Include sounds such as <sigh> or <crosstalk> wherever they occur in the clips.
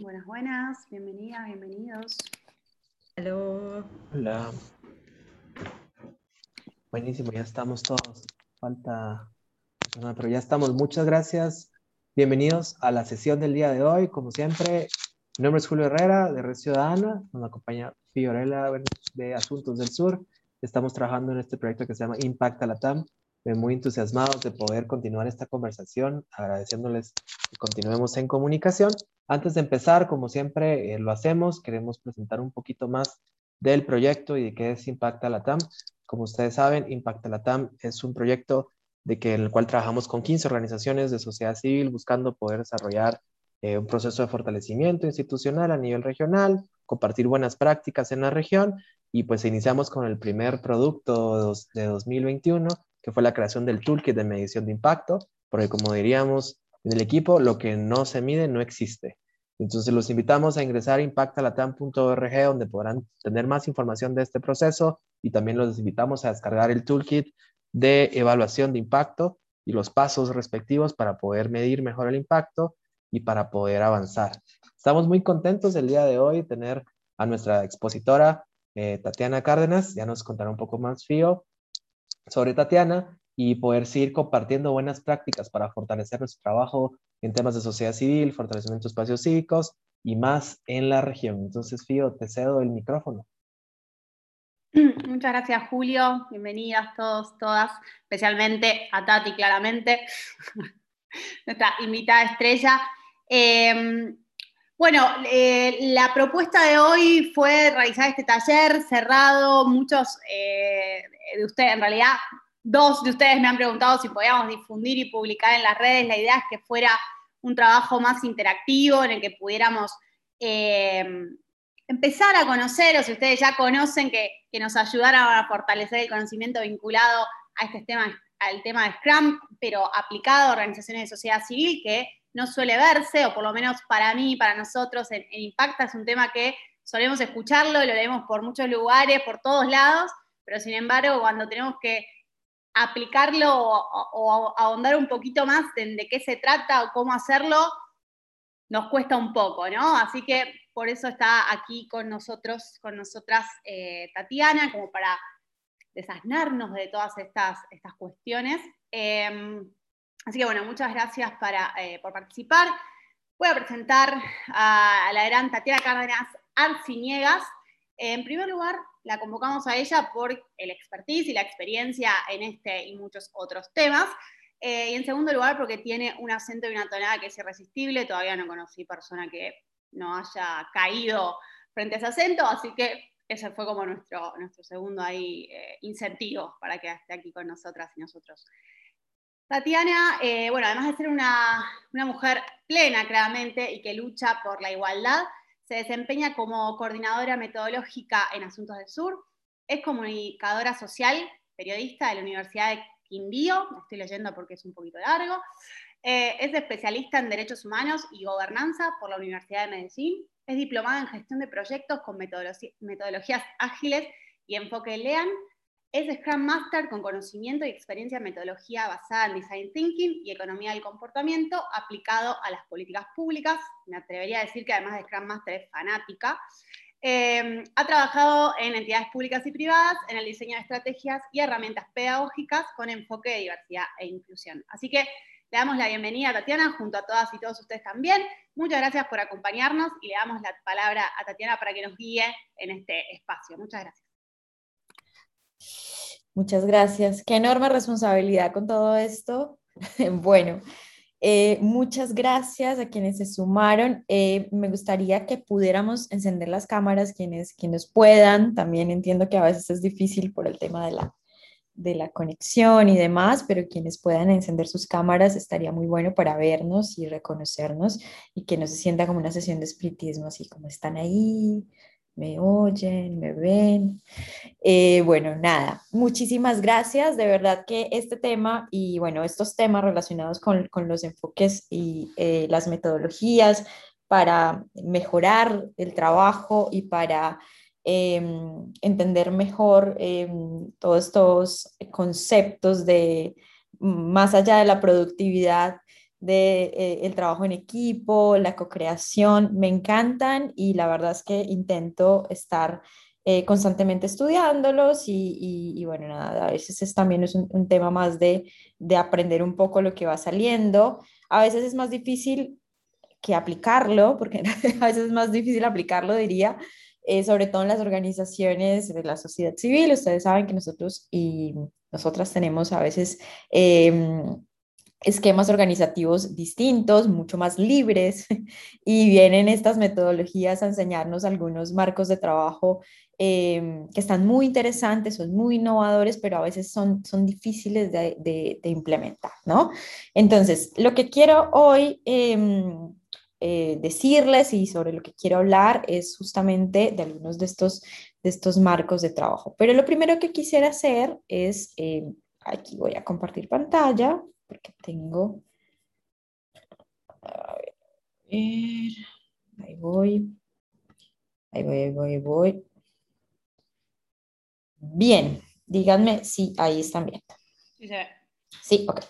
Buenas, buenas, bienvenidas, bienvenidos. Hola. Hola. Buenísimo, ya estamos todos. Falta, pero ya estamos. Muchas gracias. Bienvenidos a la sesión del día de hoy. Como siempre, mi nombre es Julio Herrera, de Red Ciudadana. Nos acompaña Fiorella de Asuntos del Sur. Estamos trabajando en este proyecto que se llama Impacta Latam. Muy entusiasmados de poder continuar esta conversación, agradeciéndoles que continuemos en comunicación. Antes de empezar, como siempre eh, lo hacemos, queremos presentar un poquito más del proyecto y de qué es Impacta Latam. Como ustedes saben, Impacta Latam es un proyecto de que, en el cual trabajamos con 15 organizaciones de sociedad civil buscando poder desarrollar eh, un proceso de fortalecimiento institucional a nivel regional, compartir buenas prácticas en la región y pues iniciamos con el primer producto de 2021, que fue la creación del toolkit de medición de impacto, porque como diríamos en el equipo, lo que no se mide no existe. Entonces los invitamos a ingresar a impactalatam.org donde podrán tener más información de este proceso y también los invitamos a descargar el toolkit de evaluación de impacto y los pasos respectivos para poder medir mejor el impacto y para poder avanzar. Estamos muy contentos el día de hoy tener a nuestra expositora eh, Tatiana Cárdenas, ya nos contará un poco más Fío sobre Tatiana y poder seguir compartiendo buenas prácticas para fortalecer nuestro trabajo en temas de sociedad civil, fortalecimiento de espacios cívicos y más en la región. Entonces, Fío, te cedo el micrófono. <clears throat> Muchas gracias, Julio. Bienvenidas todos, todas, especialmente a Tati, claramente, <laughs> nuestra invitada estrella. Em, bueno, eh, la propuesta de hoy fue realizar este taller cerrado. Muchos eh, de ustedes, en realidad, dos de ustedes me han preguntado si podíamos difundir y publicar en las redes. La idea es que fuera un trabajo más interactivo en el que pudiéramos em, empezar a conocer, o si ustedes ya conocen, que, nos ayudaran a fortalecer el conocimiento vinculado a este tema, al tema de Scrum, pero aplicado a organizaciones de sociedad civil, que no suele verse, o por lo menos para mí, para nosotros, en, Impacta es un tema que solemos escucharlo, lo leemos por muchos lugares, por todos lados, pero sin embargo, cuando tenemos que aplicarlo o, ahondar un poquito más en de qué se trata o cómo hacerlo, nos cuesta un poco, ¿no? Así que por eso está aquí con nosotros, con nosotras eh, Tatiana, como para desasnarnos de todas estas, estas cuestiones. Em, así que bueno, muchas gracias eh, por participar. Voy a presentar a, la gran Tatiana Cárdenas Arciniegas. En primer lugar, la convocamos a ella por el expertise y la experiencia en este y muchos otros temas. Eh, y en segundo lugar, porque tiene un acento y una tonada que es irresistible. Todavía no conocí persona que no haya caído frente a ese acento, así que ese fue como nuestro, nuestro segundo ahí, eh, incentivo para que esté aquí con nosotras y nosotros. Tatiana, eh, bueno, además de ser una, una, mujer plena, claramente, y que lucha por la igualdad, se desempeña como coordinadora metodológica en Asuntos del Sur, es comunicadora social, periodista de la Universidad de Quindío, estoy leyendo porque es un poquito largo, eh, es especialista en Derechos Humanos y Gobernanza por la Universidad de Medellín. Es diplomada en Gestión de Proyectos con metodologías ágiles y enfoque LEAN. Es Scrum Master con conocimiento y experiencia en metodología basada en Design Thinking y Economía del Comportamiento aplicado a las políticas públicas. Me atrevería a decir que además de Scrum Master es fanática. Eh, ha trabajado en entidades públicas y privadas en el diseño de estrategias y herramientas pedagógicas con enfoque de diversidad e inclusión. Así que le damos la bienvenida a Tatiana, junto a todas y todos ustedes también. Muchas gracias por acompañarnos y le damos la palabra a Tatiana para que nos guíe en este espacio. Muchas gracias. Muchas gracias. Qué enorme responsabilidad con todo esto. <laughs> bueno, eh, muchas gracias a quienes se sumaron. Eh, me gustaría que pudiéramos encender las cámaras, quienes, quienes puedan. También entiendo que a veces es difícil por el tema de la de la conexión y demás, pero quienes puedan encender sus cámaras estaría muy bueno para vernos y reconocernos y que no se sienta como una sesión de espiritismo, así como están ahí, me oyen, me ven. Eh, bueno, nada, muchísimas gracias. De verdad que este tema y bueno, estos temas relacionados con, con los enfoques y eh, las metodologías para mejorar el trabajo y para Em, entender mejor em, todos estos conceptos de más allá de la productividad, de eh, el trabajo en equipo, la co-creación, me encantan y la verdad es que intento estar eh, constantemente estudiándolos y, bueno, nada, a veces es, también es un, tema más de, de, aprender un poco lo que va saliendo. A veces es más difícil que aplicarlo, porque <laughs> a veces es más difícil aplicarlo, diría, eh, sobre todo en las organizaciones de la sociedad civil. Ustedes saben que nosotros y nosotras tenemos a veces em, esquemas organizativos distintos, mucho más libres, <laughs> y vienen estas metodologías a enseñarnos algunos marcos de trabajo em, que están muy interesantes, son muy innovadores, pero a veces son, son difíciles de, implementar, ¿no? Entonces, lo que quiero hoy em, eh, decirles y sobre lo que quiero hablar es justamente de algunos de estos, de estos marcos de trabajo. Pero lo primero que quisiera hacer es, em, aquí voy a compartir pantalla, porque tengo... A ver, ahí voy. Ahí voy, ahí voy, ahí voy. Bien, díganme si ahí están viendo. Sí, sí ok.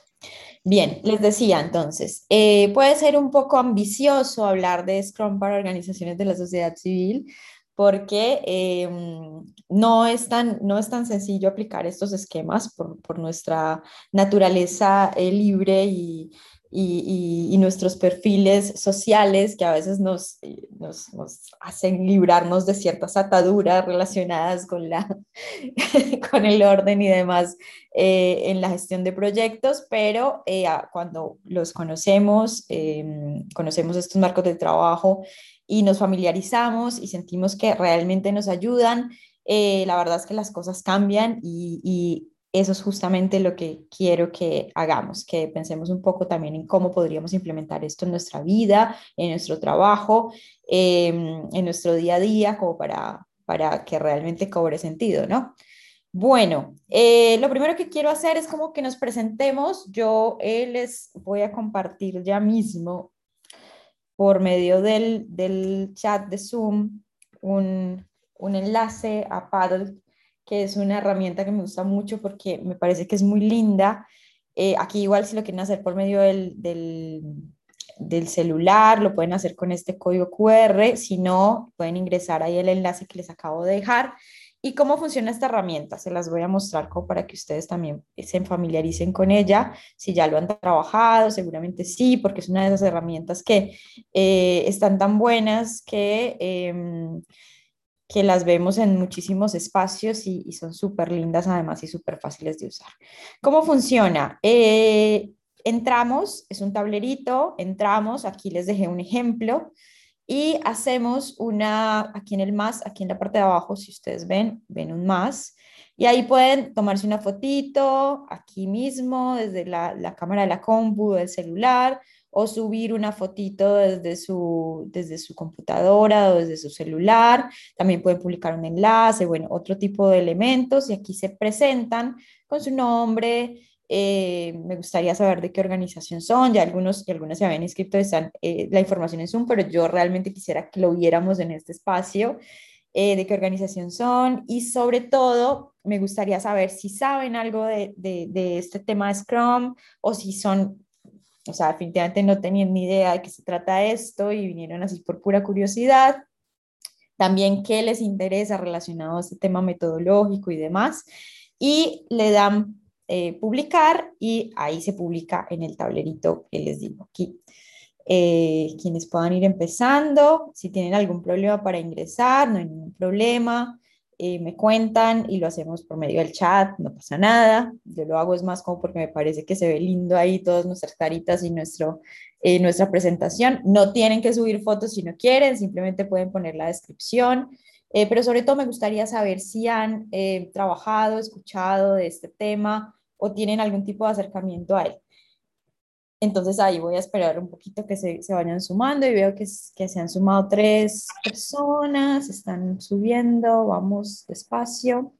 Bien, les decía entonces, eh, puede ser un poco ambicioso hablar de Scrum para organizaciones de la sociedad civil, porque em, no, es tan, no es tan sencillo aplicar estos esquemas por, por nuestra naturaleza eh, libre y, y, y, nuestros perfiles sociales que a veces nos, eh, nos, nos, hacen librarnos de ciertas ataduras relacionadas con, la, <laughs> con el orden y demás eh, en la gestión de proyectos, pero cuando los conocemos, em, conocemos estos marcos de trabajo, y nos familiarizamos y sentimos que realmente nos ayudan, eh, la verdad es que las cosas cambian y, eso es justamente lo que quiero que hagamos, que pensemos un poco también en cómo podríamos implementar esto en nuestra vida, en nuestro trabajo, em, en nuestro día a día, como para, para que realmente cobre sentido, ¿no? Bueno, eh, lo primero que quiero hacer es como que nos presentemos. Yo eh, les voy a compartir ya mismo por medio del, del chat de Zoom un, un, enlace a Paddle, que es una herramienta que me gusta mucho porque me parece que es muy linda. Eh, aquí igual si lo quieren hacer por medio del, del, del, celular, lo pueden hacer con este código QR, si no, pueden ingresar ahí el enlace que les acabo de dejar ¿Y cómo funciona esta herramienta? Se las voy a mostrar para que ustedes también se familiaricen con ella. Si ya lo han trabajado, seguramente sí, porque es una de esas herramientas que eh, están tan buenas que, em, que las vemos en muchísimos espacios y, son súper lindas además y súper fáciles de usar. ¿Cómo funciona? Eh, entramos, es un tablerito, entramos, aquí les dejé un ejemplo y hacemos una, aquí en el más, aquí en la parte de abajo, si ustedes ven, ven un más, y ahí pueden tomarse una fotito aquí mismo, desde la, la cámara de la compu, del celular, o subir una fotito desde su, desde su computadora o desde su celular. También pueden publicar un enlace, bueno, otro tipo de elementos y aquí se presentan con su nombre, eh, me gustaría saber de qué organización son, ya algunos y algunas se habían inscrito, están eh, la información en Zoom, pero yo realmente quisiera que lo viéramos en este espacio, eh, de qué organización son y sobre todo me gustaría saber si saben algo de, de, de, este tema de Scrum o si son, o sea, definitivamente no tenían ni idea de qué se trata esto y vinieron así por pura curiosidad. También qué les interesa relacionado a este tema metodológico y demás. Y le dan eh, publicar y ahí se publica en el tablerito que les digo aquí. Eh, quienes puedan ir empezando, si tienen algún problema para ingresar, no hay ningún problema, eh, me cuentan y lo hacemos por medio del chat, no pasa nada. Yo lo hago es más como porque me parece que se ve lindo ahí todas nuestras caritas y nuestro, nuestra presentación. No tienen que subir fotos si no quieren, simplemente pueden poner la descripción. pero sobre todo me gustaría saber si han trabajado, escuchado de este tema o tienen algún tipo de acercamiento a él. Entonces ahí voy a esperar un poquito que se, se vayan sumando y veo que, que, se han sumado tres personas, están subiendo, vamos despacio.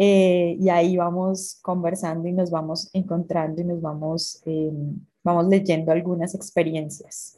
Eh, y ahí vamos conversando y nos vamos encontrando y nos vamos, eh, vamos leyendo algunas experiencias.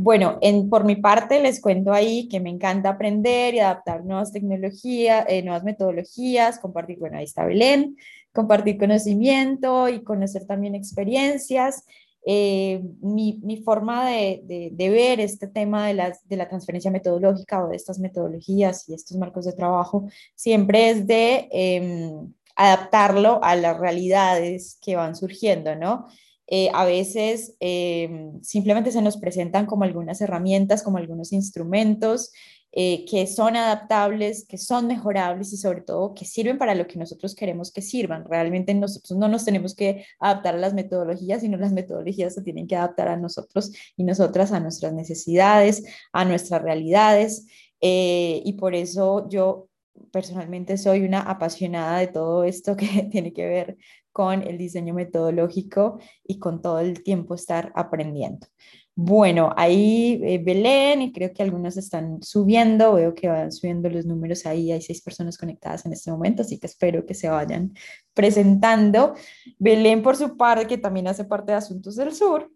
Bueno, en, por mi parte les cuento ahí que me encanta aprender y adaptar nuevas tecnologías, eh, nuevas metodologías, compartir, bueno, ahí está Belén, compartir conocimiento y conocer también experiencias. eh, mi, mi, forma de, de, ver este tema de, las, de la transferencia metodológica o de estas metodologías y estos marcos de trabajo siempre es de em, adaptarlo a las realidades que van surgiendo, ¿no? Eh, a veces em, simplemente se nos presentan como algunas herramientas, como algunos instrumentos eh, que son adaptables, que son mejorables y sobre todo que sirven para lo que nosotros queremos que sirvan. Realmente nosotros no nos tenemos que adaptar a las metodologías, sino las metodologías se tienen que adaptar a nosotros y nosotras a nuestras necesidades, a nuestras realidades. Eh, y por eso yo personalmente soy una apasionada de todo esto que <laughs> tiene que ver con el diseño metodológico y con todo el tiempo estar aprendiendo. Bueno, ahí eh, Belén, y creo que algunos están subiendo, veo que van subiendo los números ahí, hay seis personas conectadas en este momento, así que espero que se vayan presentando. Belén, por su parte, que también hace parte de Asuntos del Sur,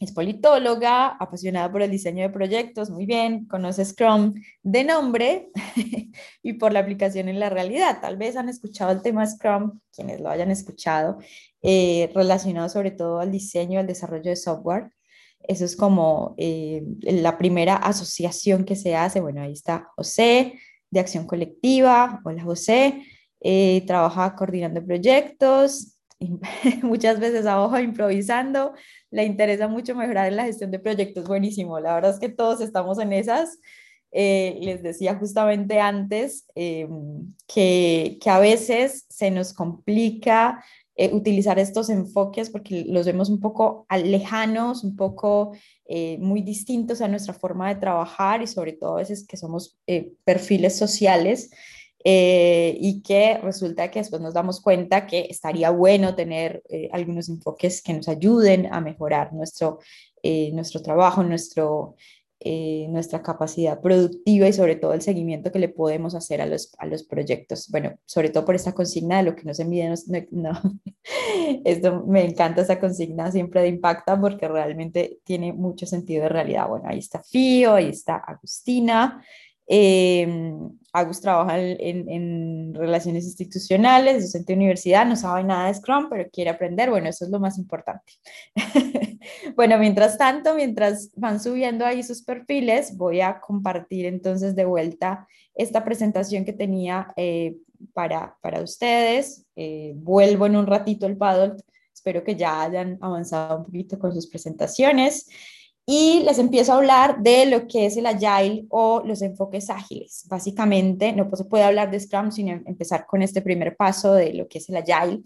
es politóloga, apasionada por el diseño de proyectos, muy bien, conoce Scrum de nombre <laughs> y por la aplicación en la realidad. Tal vez han escuchado el tema Scrum, quienes lo hayan escuchado, eh, relacionado sobre todo al diseño, al desarrollo de software. Eso es como eh, la primera asociación que se hace. Bueno, ahí está José, de Acción Colectiva. Hola José, eh, trabaja coordinando proyectos, <laughs> muchas veces abajo improvisando. Le interesa mucho mejorar en la gestión de proyectos. Buenísimo, la verdad es que todos estamos en esas. Eh, les decía justamente antes que, que, a veces se nos complica eh, utilizar estos enfoques porque los vemos un poco lejanos, un poco eh, muy distintos a nuestra forma de trabajar y sobre todo a veces que somos eh, perfiles sociales y que resulta que después nos damos cuenta que estaría bueno tener algunos enfoques que nos ayuden a mejorar nuestro, nuestro trabajo, nuestro, eh, nuestra capacidad productiva y sobre todo el seguimiento que le podemos hacer a los, a los proyectos. Bueno, sobre todo por esta consigna de lo que no se mide, no, <laughs> esto me encanta esa consigna siempre de impacta porque realmente tiene mucho sentido de realidad. Bueno, ahí está Fío, ahí está Agustina. Eh, Agus trabaja en, relaciones institucionales, docente de universidad, no sabe nada de Scrum, pero quiere aprender. Bueno, eso es lo más importante. <laughs> bueno, mientras tanto, mientras van subiendo ahí sus perfiles, voy a compartir entonces de vuelta esta presentación que tenía eh, para, para ustedes. Eh, vuelvo en un ratito el paddle. Espero que ya hayan avanzado un poquito con sus presentaciones y les empiezo a hablar de lo que es el Agile o los enfoques ágiles. Básicamente, no se puede hablar de Scrum sin em, empezar con este primer paso de lo que es el Agile.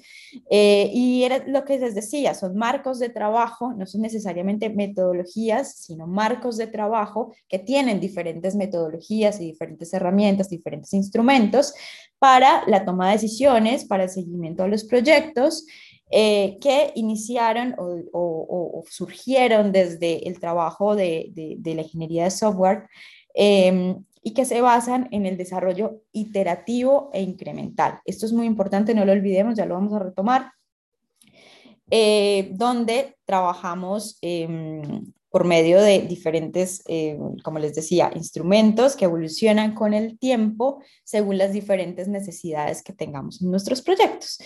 Eh, y era lo que les decía, son marcos de trabajo, no son necesariamente metodologías, sino marcos de trabajo que tienen diferentes metodologías y diferentes herramientas, diferentes instrumentos para la toma de decisiones, para el seguimiento de los proyectos eh, que iniciaron o, surgieron desde el trabajo de, la ingeniería de software em, y que se basan en el desarrollo iterativo e incremental. Esto es muy importante, no lo olvidemos, ya lo vamos a retomar, eh, donde trabajamos em, por medio de diferentes, eh, como les decía, instrumentos que evolucionan con el tiempo según las diferentes necesidades que tengamos en nuestros proyectos.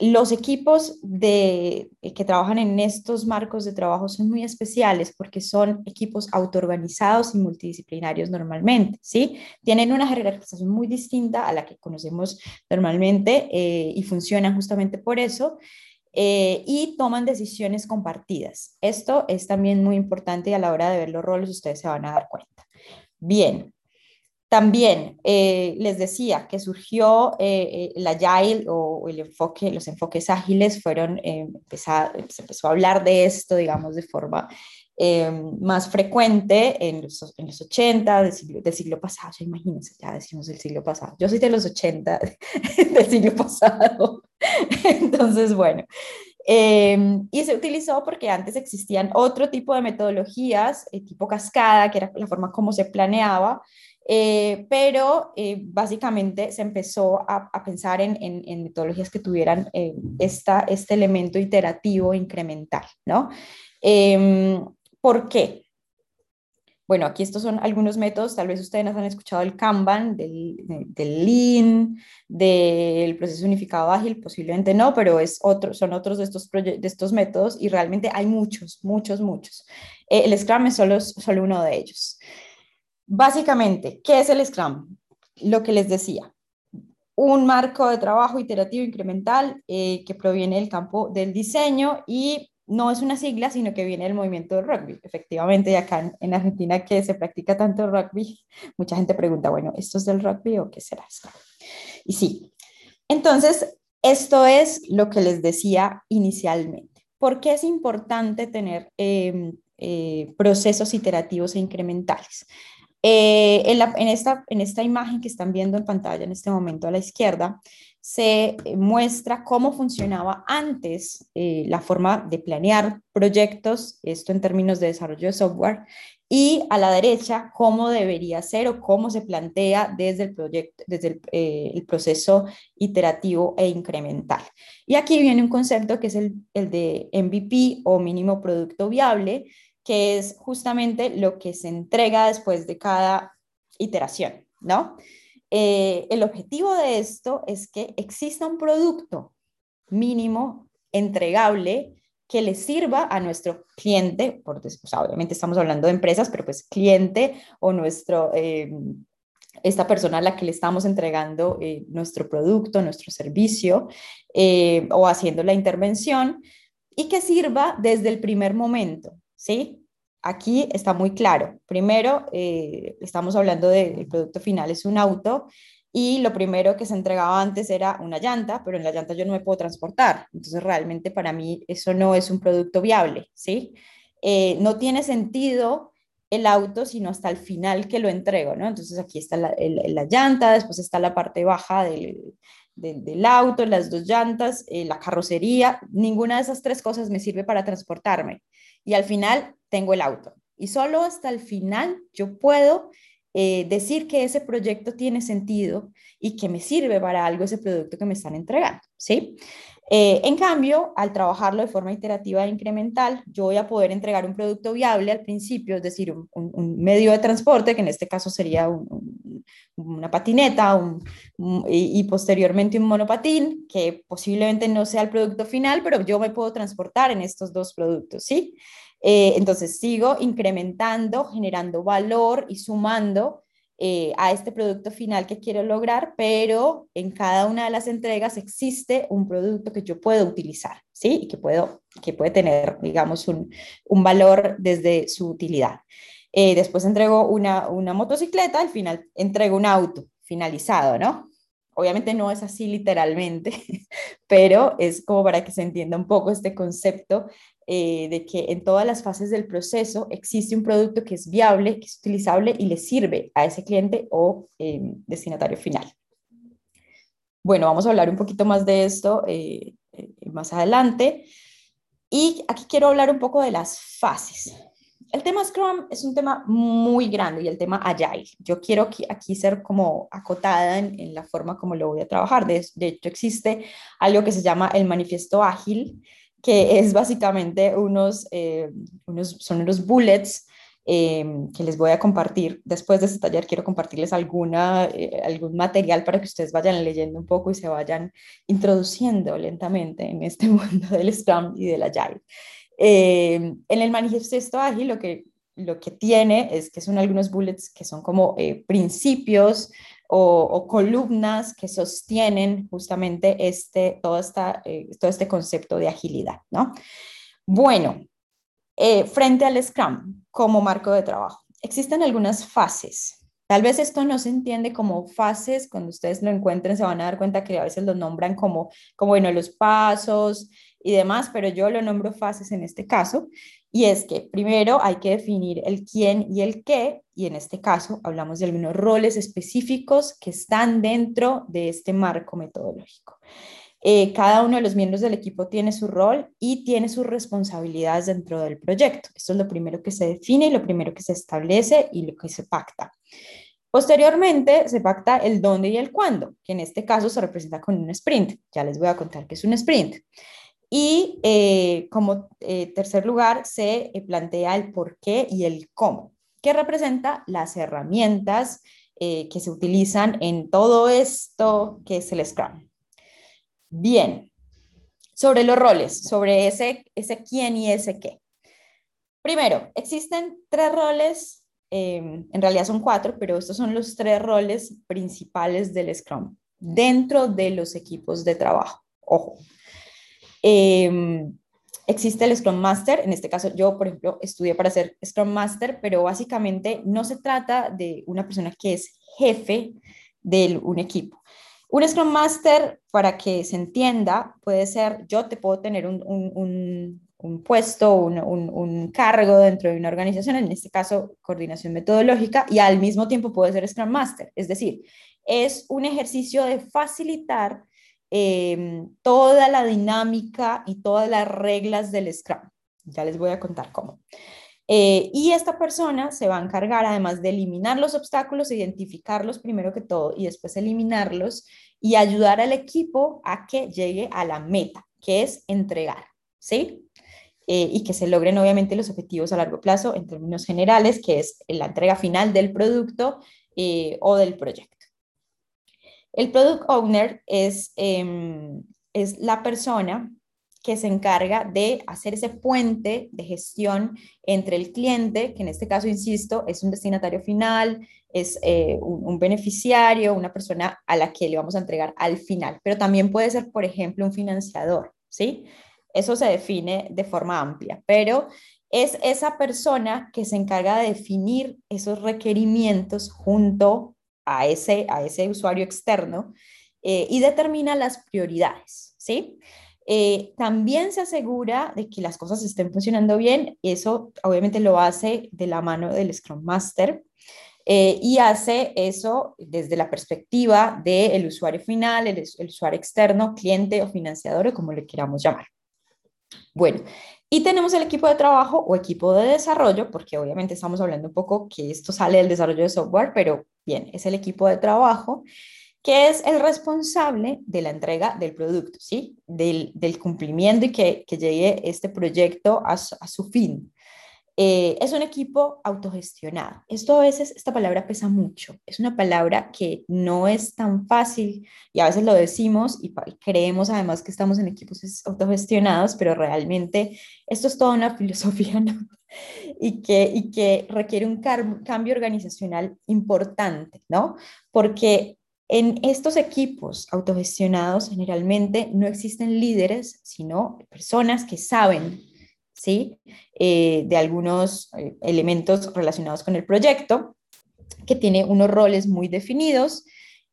Los equipos de, eh, que trabajan en estos marcos de trabajo son muy especiales porque son equipos autoorganizados y multidisciplinarios normalmente, ¿sí? Tienen una jerarquización muy distinta a la que conocemos normalmente eh, y funcionan justamente por eso. Eh, y toman decisiones compartidas. Esto es también muy importante y a la hora de ver los roles ustedes se van a dar cuenta. Bien, también eh, les decía que surgió eh, el Agile o, el enfoque, los enfoques ágiles fueron, eh, se empezó a hablar de esto, digamos, de forma más frecuente en los, en los 80 del siglo, del siglo pasado, ya imagínense, ya decimos del siglo pasado, yo soy de los 80 <laughs> del siglo pasado, <laughs> entonces bueno, y se utilizó porque antes existían otro tipo de metodologías, tipo cascada, que era la forma como se planeaba, eh, pero eh, básicamente se empezó a, pensar en, metodologías que tuvieran eh, esta, este elemento iterativo incremental, ¿no? Em, ¿Por qué? Bueno, aquí estos son algunos métodos, tal vez ustedes han escuchado el Kanban, del, del Lean, del proceso unificado ágil, posiblemente no, pero es otro, son otros de estos, de estos métodos y realmente hay muchos, muchos, muchos. Eh, el Scrum es solo, solo uno de ellos. Básicamente, ¿qué es el Scrum? Lo que les decía, un marco de trabajo iterativo incremental eh, que proviene del campo del diseño y no es una sigla, sino que viene del movimiento del rugby. Efectivamente, acá en, Argentina que se practica tanto rugby, <laughs> mucha gente pregunta, bueno, ¿esto es del rugby o qué será esto? Y sí, entonces, esto es lo que les decía inicialmente. ¿Por qué es importante tener em, eh, procesos iterativos e incrementales? Eh, en, esta, en esta imagen que están viendo en pantalla en este momento a la izquierda, se eh, muestra cómo funcionaba antes eh, la forma de planear proyectos, esto en términos de desarrollo de software, y a la derecha cómo debería ser o cómo se plantea desde el proyecto, desde el proceso iterativo e incremental. Y aquí viene un concepto que es el, el de MVP o mínimo producto viable, que es justamente lo que se entrega después de cada iteración, ¿no? Eh, el objetivo de esto es que exista un producto mínimo entregable que le sirva a nuestro cliente, por, obviamente estamos hablando de empresas, pero pues cliente o nuestro, eh, esta persona a la que le estamos entregando eh, nuestro producto, nuestro servicio o haciendo la intervención y que sirva desde el primer momento, ¿sí? Aquí está muy claro. Primero, eh, estamos hablando del producto final, es un auto, y lo primero que se entregaba antes era una llanta, pero en la llanta yo no me puedo transportar. Entonces, realmente para mí eso no es un producto viable, ¿sí? Eh, no tiene sentido el auto, sino hasta el final que lo entrego, ¿no? Entonces, aquí está la, llanta, después está la parte baja del, del, auto, las dos llantas, eh, la carrocería, ninguna de esas tres cosas me sirve para transportarme. Y al final tengo el auto. Y solo hasta el final yo puedo eh, decir que ese proyecto tiene sentido y que me sirve para algo ese producto que me están entregando, ¿sí? Eh, en cambio, al trabajarlo de forma iterativa e incremental, yo voy a poder entregar un producto viable al principio, es decir, un, medio de transporte, que en este caso sería una patineta y, y, posteriormente un monopatín, que posiblemente no sea el producto final, pero yo me puedo transportar en estos dos productos, ¿sí? Eh, entonces sigo incrementando, generando valor y sumando eh, a este producto final que quiero lograr, pero en cada una de las entregas existe un producto que yo puedo utilizar, ¿sí? Que, puedo, que puede tener, digamos, un, valor desde su utilidad. Eh, después entrego una, una motocicleta, al final entrego un auto finalizado, ¿no? Obviamente no es así literalmente, <laughs> pero es como para que se entienda un poco este concepto eh, de que en todas las fases del proceso existe un producto que es viable, que es utilizable y le sirve a ese cliente o em, destinatario final. Bueno, vamos a hablar un poquito más de esto eh, eh, más adelante. Y aquí quiero hablar un poco de las fases. El tema Scrum es un tema muy grande y el tema Agile. Yo quiero aquí ser como acotada en, en la forma como lo voy a trabajar. De, de, hecho, existe algo que se llama el manifiesto ágil, que es básicamente unos, eh, unos son unos bullets eh, que les voy a compartir. Después de este taller quiero compartirles alguna, eh, algún material para que ustedes vayan leyendo un poco y se vayan introduciendo lentamente en este <laughs> mundo del Scrum y del Agile. en el manifiesto ágil lo que, lo que tiene es que son algunos bullets que son como principios o, columnas que sostienen justamente este, todo, esta, eh, todo este concepto de agilidad, ¿no? Bueno, eh, frente al Scrum como marco de trabajo, existen algunas fases. Tal vez esto no se entiende como fases, cuando ustedes lo encuentren se van a dar cuenta que a veces lo nombran como, como bueno, los pasos y demás, pero yo lo nombro fases en este caso. Y es que primero hay que definir el quién y el qué, y en este caso hablamos de algunos roles específicos que están dentro de este marco metodológico. Eh, cada uno de los miembros del equipo tiene su rol y tiene sus responsabilidades dentro del proyecto. Esto es lo primero que se define y lo primero que se establece y lo que se pacta. Posteriormente se pacta el dónde y el cuándo, que en este caso se representa con un sprint. Ya les voy a contar qué es un sprint. Y eh, como eh, tercer lugar, se eh, plantea el por qué y el cómo. que representa las herramientas que se utilizan en todo esto que es el Scrum. Bien, sobre los roles, sobre ese, ese quién y ese qué. Primero, existen tres roles, em, en realidad son cuatro, pero estos son los tres roles principales del Scrum dentro de los equipos de trabajo. Ojo. Em, existe el Scrum Master, en este caso yo, por ejemplo, estudié para ser Scrum Master, pero básicamente no se trata de una persona que es jefe de un equipo. Un Scrum Master, para que se entienda, puede ser, yo te puedo tener un, un, puesto, un, un, cargo dentro de una organización, en este caso coordinación metodológica, y al mismo tiempo puede ser Scrum Master. Es decir, es un ejercicio de facilitar em, toda la dinámica y todas las reglas del Scrum. Ya les voy a contar cómo. Eh, y esta persona se va a encargar además de eliminar los obstáculos, identificarlos primero que todo y después eliminarlos y ayudar al equipo a que llegue a la meta, que es entregar, ¿sí? Eh, y que se logren obviamente los objetivos a largo plazo en términos generales, que es la entrega final del producto eh, o del proyecto. El product owner es, em, es la persona que se encarga de hacer ese puente de gestión entre el cliente, que en este caso, insisto, es un destinatario final, es eh, un, beneficiario, una persona a la que le vamos a entregar al final, pero también puede ser, por ejemplo, un financiador, ¿sí? Eso se define de forma amplia, pero es esa persona que se encarga de definir esos requerimientos junto a ese, a ese usuario externo eh, y determina las prioridades, ¿sí? Eh, también se asegura de que las cosas estén funcionando bien. Eso obviamente lo hace de la mano del Scrum Master eh, y hace eso desde la perspectiva del usuario final, el, el, usuario externo, cliente o financiador o como le queramos llamar. Bueno, y tenemos el equipo de trabajo o equipo de desarrollo, porque obviamente estamos hablando un poco que esto sale del desarrollo de software, pero bien, es el equipo de trabajo que es el responsable de la entrega del producto, ¿sí? Del, cumplimiento y que, llegue este proyecto a su, fin. Eh, es un equipo autogestionado. Esto a veces, esta palabra pesa mucho. Es una palabra que no es tan fácil y a veces lo decimos y creemos además que estamos en equipos autogestionados, pero realmente esto es toda una <laughs> filosofía ¿no? Y, que, y que requiere un cambio organizacional importante, ¿no? Porque en estos equipos autogestionados generalmente no existen líderes, sino personas que saben ¿sí? Eh, de algunos eh, elementos relacionados con el proyecto, que tiene unos roles muy definidos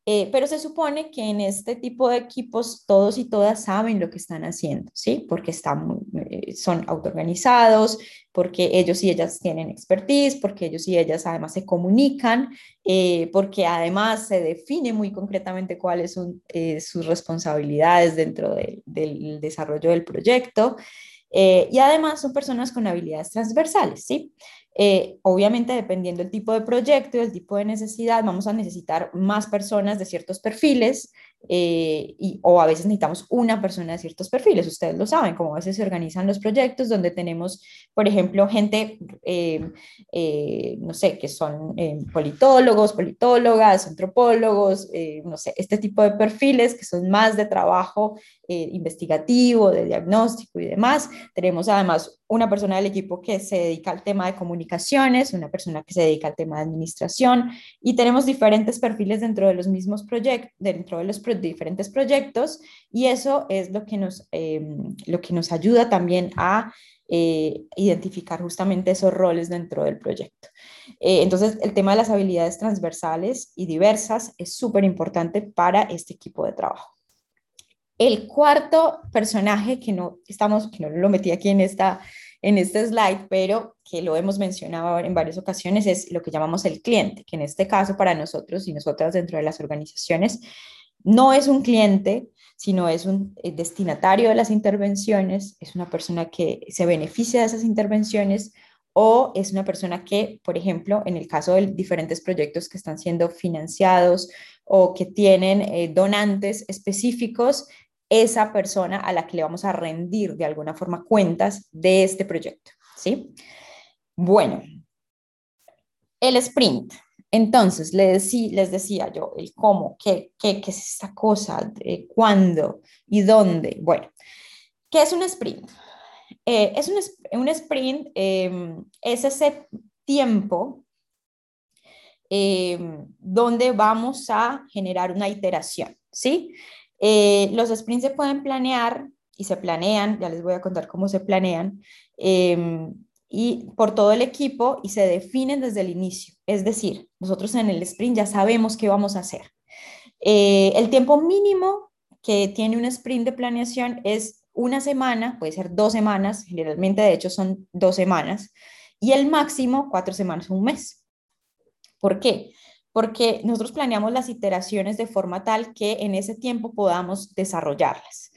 eh, pero se supone que en este tipo de equipos todos y todas saben lo que están haciendo, ¿sí? Porque están, eh, son autoorganizados, porque ellos y ellas tienen expertise, porque ellos y ellas además se comunican, eh, porque además se define muy concretamente cuáles son sus responsabilidades dentro del desarrollo del proyecto. y además son personas con habilidades transversales, ¿sí? Eh, obviamente, dependiendo del tipo de proyecto y el tipo de necesidad, vamos a necesitar más personas de ciertos perfiles eh, y, o a veces necesitamos una persona de ciertos perfiles. Ustedes lo saben, como a veces se organizan los proyectos donde tenemos, por ejemplo, gente, eh, no sé, que son politólogos, politólogas, antropólogos, no sé, este tipo de perfiles que son más de trabajo investigativo, de diagnóstico y demás. Tenemos además una persona del equipo que se dedica al tema de comunicaciones, una persona que se dedica al tema de administración y tenemos diferentes perfiles dentro de los mismos proyectos, dentro de los diferentes proyectos y eso es lo que nos, em, lo que nos ayuda también a eh, identificar justamente esos roles dentro del proyecto. Eh, entonces, el tema de las habilidades transversales y diversas es súper importante para este equipo de trabajo. El cuarto personaje que no estamos, que no lo metí aquí en esta en este slide, pero que lo hemos mencionado en varias ocasiones, es lo que llamamos el cliente, que en este caso para nosotros y nosotras dentro de las organizaciones no es un cliente, sino es un eh, destinatario de las intervenciones, es una persona que se beneficia de esas intervenciones o es una persona que, por ejemplo, en el caso de diferentes proyectos que están siendo financiados o que tienen eh, donantes específicos, esa persona a la que le vamos a rendir de alguna forma cuentas de este proyecto, ¿sí? Bueno, El sprint. Entonces, les, decía yo el cómo, qué, qué, qué es esta cosa, cuándo y dónde. Bueno, ¿qué es un sprint? Eh, es un, un sprint, em, es ese tiempo em, donde vamos a generar una iteración, ¿sí? Eh, los sprints se pueden planear y se planean, ya les voy a contar cómo se planean, em, y por todo el equipo y se definen desde el inicio. Es decir, nosotros en el sprint ya sabemos qué vamos a hacer. Eh, el tiempo mínimo que tiene un sprint de planeación es una semana, puede ser dos semanas, generalmente de hecho son dos semanas, y el máximo cuatro semanas, un mes. ¿Por qué? Porque nosotros planeamos las iteraciones de forma tal que en ese tiempo podamos desarrollarlas.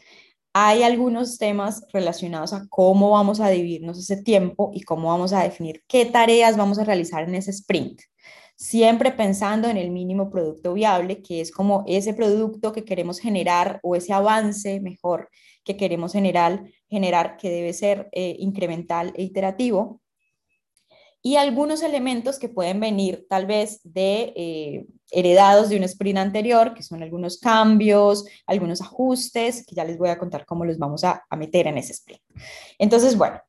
Hay algunos temas relacionados a cómo vamos a dividirnos ese tiempo y cómo vamos a definir qué tareas vamos a realizar en ese sprint siempre pensando en el mínimo producto viable, que es como ese producto que queremos generar o ese avance mejor que queremos generar, generar que debe ser eh, incremental e iterativo. Y algunos elementos que pueden venir tal vez de eh, heredados de un sprint anterior, que son algunos cambios, algunos ajustes, que ya les voy a contar cómo los vamos a, meter en ese sprint. Entonces, bueno,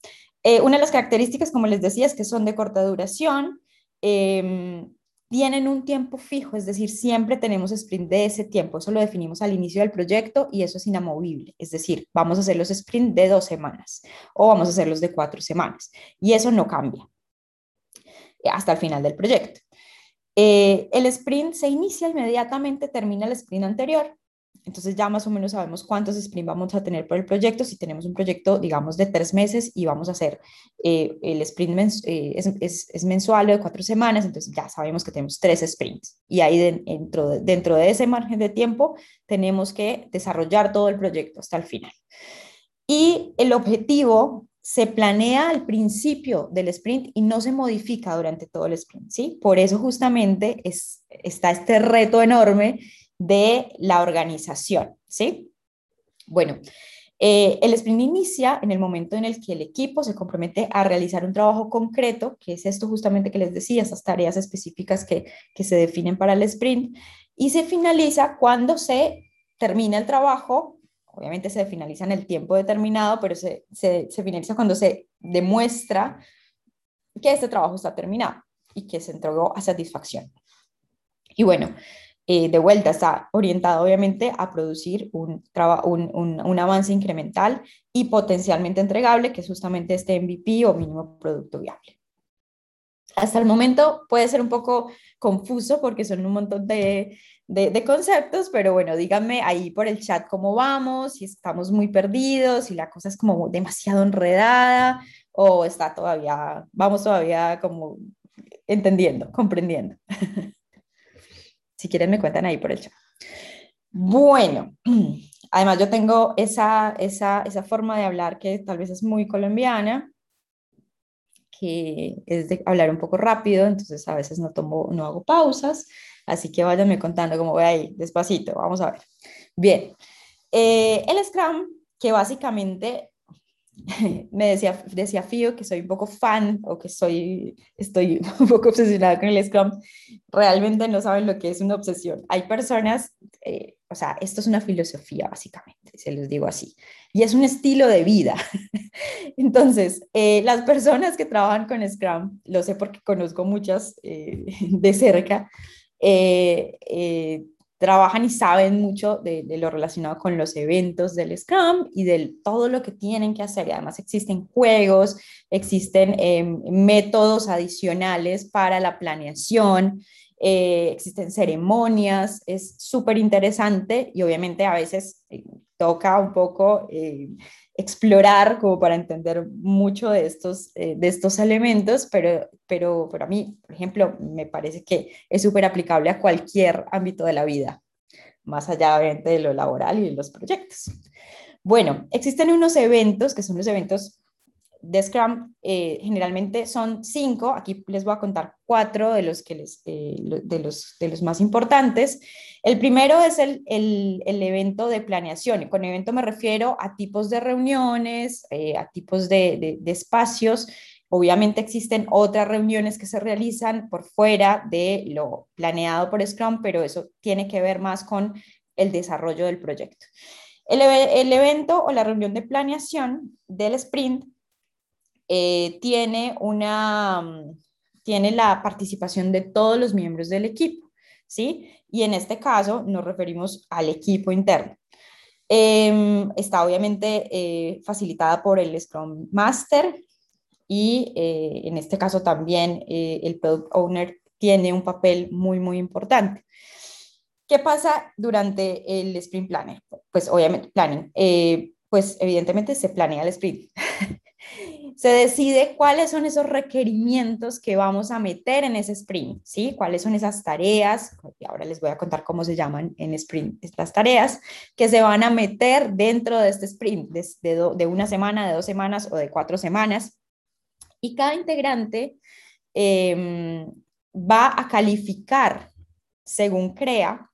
eh, una de las características, como les decía, es que son de corta duración. Em, tienen un tiempo fijo, es decir, siempre tenemos sprint de ese tiempo, eso lo definimos al inicio del proyecto y eso es inamovible, es decir, vamos a hacer los sprint de dos semanas o vamos a hacerlos de cuatro semanas y eso no cambia hasta el final del proyecto. Eh, el sprint se inicia inmediatamente, termina el sprint anterior entonces ya más o menos sabemos cuántos sprints vamos a tener por el proyecto. Si tenemos un proyecto, digamos, de tres meses y vamos a hacer eh, el sprint eh, es, mensual o de cuatro semanas, entonces ya sabemos que tenemos tres sprints. Y ahí dentro, de, dentro de ese margen de tiempo tenemos que desarrollar todo el proyecto hasta el final. Y el objetivo se planea al principio del sprint y no se modifica durante todo el sprint, ¿sí? Por eso justamente es, está este reto enorme de la organización, ¿sí? Bueno, eh, el sprint inicia en el momento en el que el equipo se compromete a realizar un trabajo concreto, que es esto justamente que les decía, esas tareas específicas que, se definen para el sprint, y se finaliza cuando se termina el trabajo, obviamente se finaliza en el tiempo determinado, pero se, se, finaliza cuando se demuestra que este trabajo está terminado y que se entregó a satisfacción. Y bueno, eh, de vuelta está orientado obviamente a producir un, un, un, avance incremental y potencialmente entregable, que es justamente este MVP o mínimo producto viable. Hasta el momento puede ser un poco confuso porque son un montón de, de, conceptos, pero bueno, díganme ahí por el chat cómo vamos, si estamos muy perdidos, si la cosa es como demasiado enredada o está todavía, vamos todavía como entendiendo, comprendiendo. <laughs> Si quieren me cuentan ahí por el chat. Bueno, <clears throat> además yo tengo esa, esa, esa forma de hablar que tal vez es muy colombiana, que es de hablar un poco rápido, entonces a veces no, tomo, no hago pausas, así que váyanme contando cómo voy ahí, despacito, vamos a ver. Bien, eh, el Scrum, que básicamente <laughs> me decía, decía Fío que soy un poco fan o que soy, estoy <laughs> un poco obsesionada con el Scrum, realmente no saben lo que es una obsesión. Hay personas, eh, o sea, esto es una filosofía básicamente, se los digo así, y es un estilo de vida. <laughs> Entonces, eh, las personas que trabajan con Scrum, lo sé porque conozco muchas eh, <laughs> de cerca, trabajan y saben mucho de, lo relacionado con los eventos del Scrum y de todo lo que tienen que hacer. Y además existen juegos, existen em, métodos adicionales para la planeación, eh, existen ceremonias, es súper interesante y obviamente a veces eh, toca un poco eh, explorar como para entender mucho de estos, de estos elementos, pero, pero para mí, por ejemplo, me parece que es súper aplicable a cualquier ámbito de la vida, más allá de lo laboral y de los proyectos. Bueno, existen unos eventos que son los eventos de Scrum eh, generalmente son cinco, aquí les voy a contar cuatro de los, que les, eh, de los, de los más importantes. El primero es el, el, el, evento de planeación, y con evento me refiero a tipos de reuniones, eh, a tipos de, de, espacios Obviamente existen otras reuniones que se realizan por fuera de lo planeado por Scrum, pero eso tiene que ver más con el desarrollo del proyecto. El, evento o la reunión de planeación del sprint eh, tiene, una, tiene la participación de todos los miembros del equipo, ¿sí? Y en este caso nos referimos al equipo interno. Em, está obviamente eh, facilitada por el Scrum Master y eh, en este caso también eh, el Product Owner tiene un papel muy, muy importante. ¿Qué pasa durante el Sprint Planner? Pues obviamente, planning. pues evidentemente se planea el sprint. <laughs> se decide cuáles son esos requerimientos que vamos a meter en ese sprint, ¿sí? Cuáles son esas tareas, y ahora les voy a contar cómo se llaman en sprint estas tareas, que se van a meter dentro de este sprint, de, de, una semana, de dos semanas o de cuatro semanas. Y cada integrante em, va a calificar, según crea,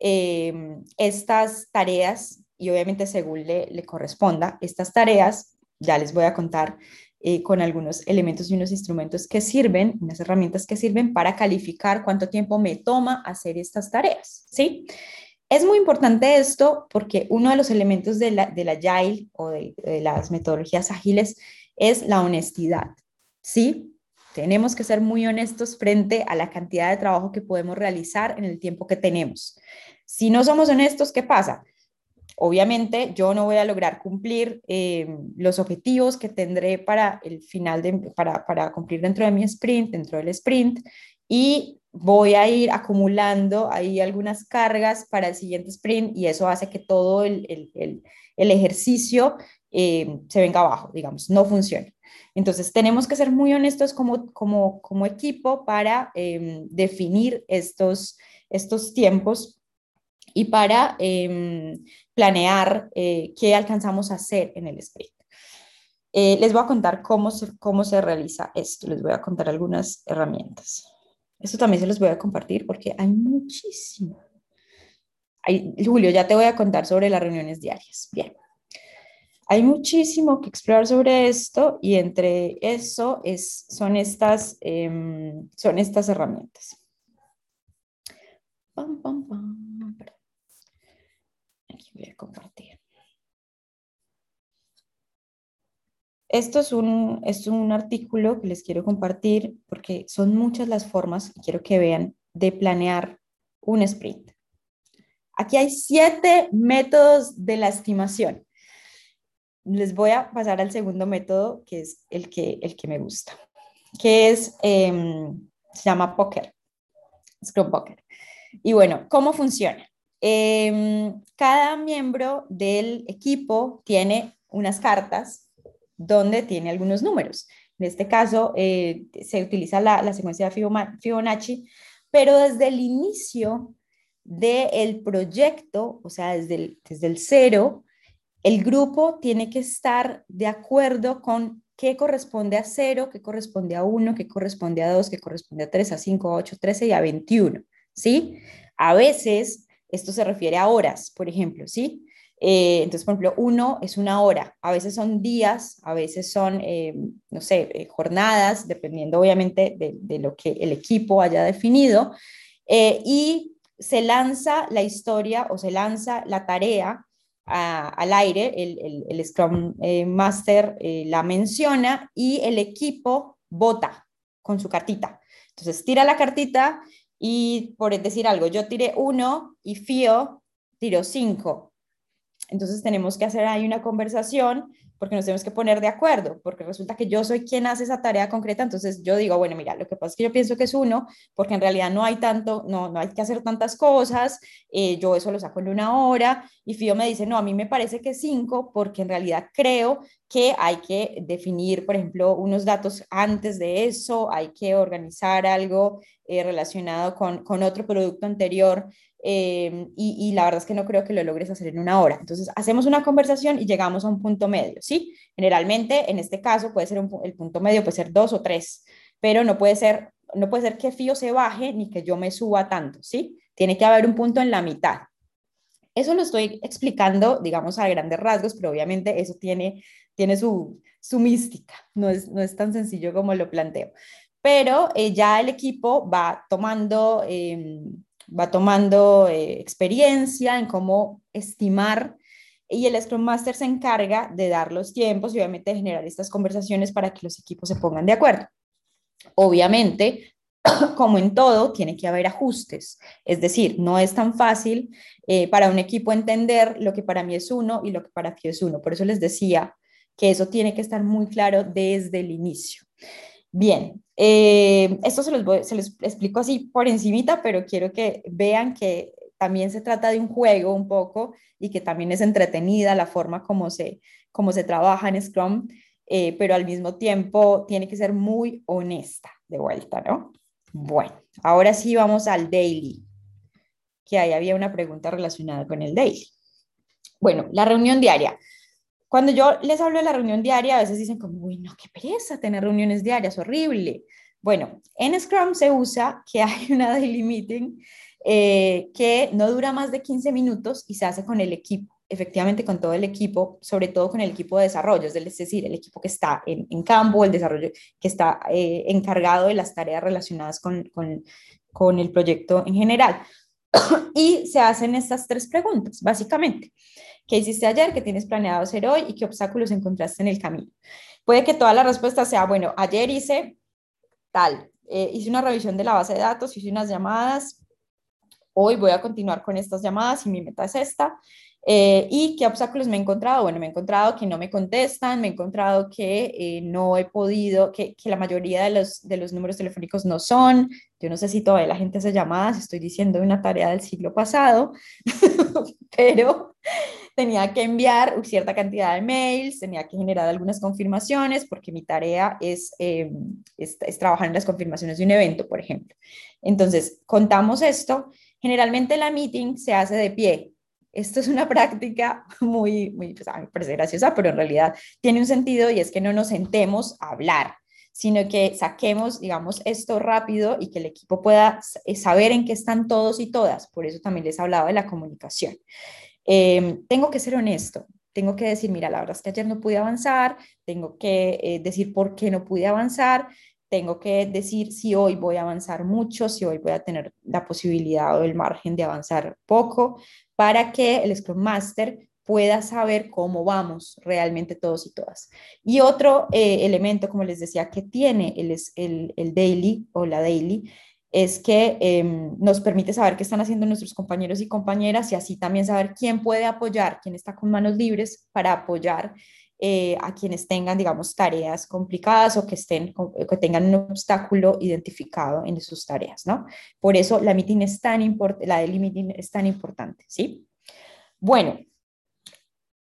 em, estas tareas y obviamente según le, le corresponda, estas tareas ya les voy a contar eh, con algunos elementos y unos instrumentos que sirven, unas herramientas que sirven para calificar cuánto tiempo me toma hacer estas tareas, ¿sí? Es muy importante esto porque uno de los elementos de la, de la Agile o de, de las metodologías ágiles es la honestidad, ¿sí? Tenemos que ser muy honestos frente a la cantidad de trabajo que podemos realizar en el tiempo que tenemos. Si no somos honestos, ¿qué pasa? Obviamente yo no voy a lograr cumplir eh, los objetivos que tendré para el final, de, para, para cumplir dentro de mi sprint, dentro del sprint, y voy a ir acumulando ahí algunas cargas para el siguiente sprint y eso hace que todo el, el, el, ejercicio eh, se venga abajo, digamos, no funcione. Entonces, tenemos que ser muy honestos como, como, como equipo para eh, definir estos, estos tiempos y para em, planear eh, qué alcanzamos a hacer en el sprint. Eh, les voy a contar cómo se, cómo se realiza esto, les voy a contar algunas herramientas. Esto también se los voy a compartir porque hay muchísimo. Julio, ya te voy a contar sobre las reuniones diarias. Bien. Hay muchísimo que explorar sobre esto y entre eso es, son, estas, em, son estas herramientas. Pam, pam, pam voy a compartir. Esto es un, es un artículo que les quiero compartir porque son muchas las formas, quiero que vean, de planear un sprint. Aquí hay siete métodos de la estimación. Les voy a pasar al segundo método, que es el que, el que me gusta, que es, em, se llama Poker, Scrum Poker. Y bueno, ¿cómo funciona? Em, cada miembro del equipo tiene unas cartas donde tiene algunos números. En este caso, eh, se utiliza la, secuencia de Fibonacci, pero desde el inicio del proyecto, o sea, desde el, desde el cero, el grupo tiene que estar de acuerdo con qué corresponde a cero, qué corresponde a uno, qué corresponde a dos, qué corresponde a tres, a cinco, a ocho, trece y a veintiuno, ¿sí? A veces esto se refiere a horas, por ejemplo, ¿sí? Eh, entonces, por ejemplo, uno es una hora, a veces son días, a veces son, eh, no sé, eh, jornadas, dependiendo obviamente de, lo que el equipo haya definido, y se lanza la historia o se lanza la tarea al aire, el, el Scrum Master la menciona y el equipo vota con su cartita. Entonces, tira la cartita y por decir algo, yo tiré uno y Fío tiró cinco. Entonces tenemos que hacer ahí una conversación porque nos tenemos que poner de acuerdo, porque resulta que yo soy quien hace esa tarea concreta, entonces yo digo, bueno, mira, lo que pasa es que yo pienso que es uno, porque en realidad no hay tanto, no, no hay que hacer tantas cosas, eh, yo eso lo saco en una hora, y Fío me dice, no, a mí me parece que es cinco, porque en realidad creo que hay que definir, por ejemplo, unos datos antes de eso, hay que organizar algo eh, relacionado con, con otro producto anterior Em, y, la verdad es que no creo que lo logres hacer en una hora. Entonces, hacemos una conversación y llegamos a un punto medio, ¿sí? Generalmente, en este caso, puede ser el punto medio, puede ser dos o tres, pero no puede ser, no puede ser que Fío se baje ni que yo me suba tanto, ¿sí? Tiene que haber un punto en la mitad. Eso lo estoy explicando, digamos, a grandes rasgos, pero obviamente eso tiene tiene su, su mística, no es, no es tan sencillo como lo planteo. Pero eh, ya el equipo va tomando, em, va tomando eh, experiencia en cómo estimar y el Scrum Master se encarga de dar los tiempos y obviamente de generar estas conversaciones para que los equipos se pongan de acuerdo. Obviamente, <clears throat> como en todo, tiene que haber ajustes. Es decir, no es tan fácil eh, para un equipo entender lo que para mí es uno y lo que para ti es uno. Por eso les decía que eso tiene que estar muy claro desde el inicio. Bien, eh, esto se los, se les explico así por encimita, pero quiero que vean que también se trata de un juego un poco y que también es entretenida la forma como se, como se trabaja en Scrum, eh, pero al mismo tiempo tiene que ser muy honesta de vuelta, ¿no? Bueno, ahora sí vamos al daily, que ahí había una pregunta relacionada con el daily. Bueno, la reunión diaria. Cuando yo les hablo de la reunión diaria, a veces dicen como, uy, no, qué pereza tener reuniones diarias, horrible. Bueno, en Scrum se usa que <laughs> hay una daily meeting eh, que no dura más de 15 minutos y se hace con el equipo, efectivamente con todo el equipo, sobre todo con el equipo de desarrollo, es decir, el equipo que está en, campo, el desarrollo que está eh, encargado de las tareas relacionadas con, con, con el proyecto en general. <coughs> y se hacen estas tres preguntas, básicamente. ¿Qué hiciste ayer? ¿Qué tienes planeado hacer hoy? ¿Y qué obstáculos encontraste en el camino? Puede que toda la respuesta sea, bueno, ayer hice tal, eh, hice una revisión de la base de datos, hice unas llamadas, hoy voy a continuar con estas llamadas y mi meta es esta. Eh, ¿Y qué obstáculos me he encontrado? Bueno, me he encontrado que no me contestan, me he encontrado que eh, no he podido, que, que, la mayoría de los, de los números telefónicos no son. Yo no sé si todavía la gente hace llamadas, estoy diciendo una tarea del siglo pasado, <laughs> <laughs> pero tenía que enviar cierta cantidad de mails, tenía que generar algunas confirmaciones, porque mi tarea es, eh, es, es trabajar en las confirmaciones de un evento, por ejemplo. Entonces, contamos esto Generalmente la meeting se hace de pie. Esto es una práctica muy, muy, pues a mí me parece graciosa, pero en realidad tiene un sentido y es que no nos sentemos a hablar, sino que saquemos, digamos, esto rápido y que el equipo pueda eh, saber en qué están todos y todas. Por eso también les hablaba de la comunicación. Em, tengo que ser honesto, tengo que decir, mira, la verdad es que ayer no pude avanzar, tengo que eh, decir por qué no pude avanzar, tengo que decir si hoy voy a avanzar mucho, si hoy voy a tener la posibilidad o el margen de avanzar poco, para que el Scrum Master pueda saber cómo vamos realmente todos y todas. Y otro eh, elemento, como les decía, que tiene el, el, el daily o la daily, es que em, nos permite saber qué están haciendo nuestros compañeros y compañeras y así también saber quién puede apoyar, quién está con manos libres para apoyar eh, a quienes tengan, digamos, tareas complicadas o que, estén, que tengan un obstáculo identificado en sus tareas, ¿no? Por eso la meeting es tan importante, la daily meeting es tan importante, ¿sí? Bueno,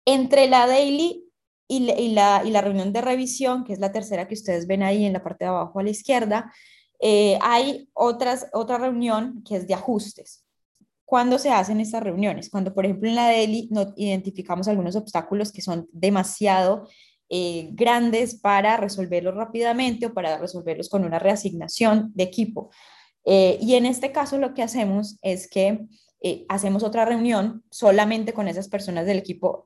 entre la daily y la, reunión de revisión, que es la tercera que ustedes ven ahí en la parte de abajo a la izquierda, eh, hay otras, otra reunión que es de ajustes. ¿Cuándo se hacen estas reuniones? Cuando, por ejemplo, en la DELI no identificamos algunos obstáculos que son demasiado eh, grandes para resolverlos rápidamente o para resolverlos con una reasignación de equipo. Eh, y en este caso lo que hacemos es que eh, hacemos otra reunión solamente con esas personas del equipo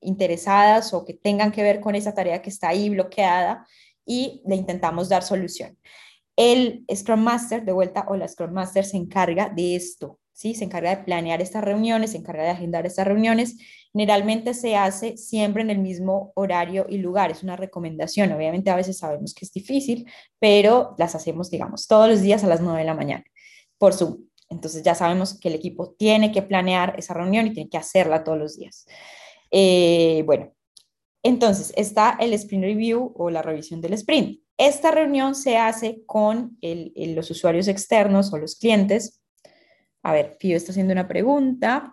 interesadas o que tengan que ver con esa tarea que está ahí bloqueada y le intentamos dar solución. El Scrum Master, de vuelta, o la Scrum Master se encarga de esto, ¿sí? Se encarga de planear estas reuniones, se encarga de agendar estas reuniones. Generalmente se hace siempre en el mismo horario y lugar, es una recomendación. Obviamente a veces sabemos que es difícil, pero las hacemos, digamos, todos los días a las 9 de la mañana por Zoom. Entonces ya sabemos que el equipo tiene que planear esa reunión y tiene que hacerla todos los días. Eh, bueno, entonces está el sprint review o la revisión del sprint. Esta reunión se hace con los usuarios externos o los clientes a ver, Pío está haciendo una pregunta.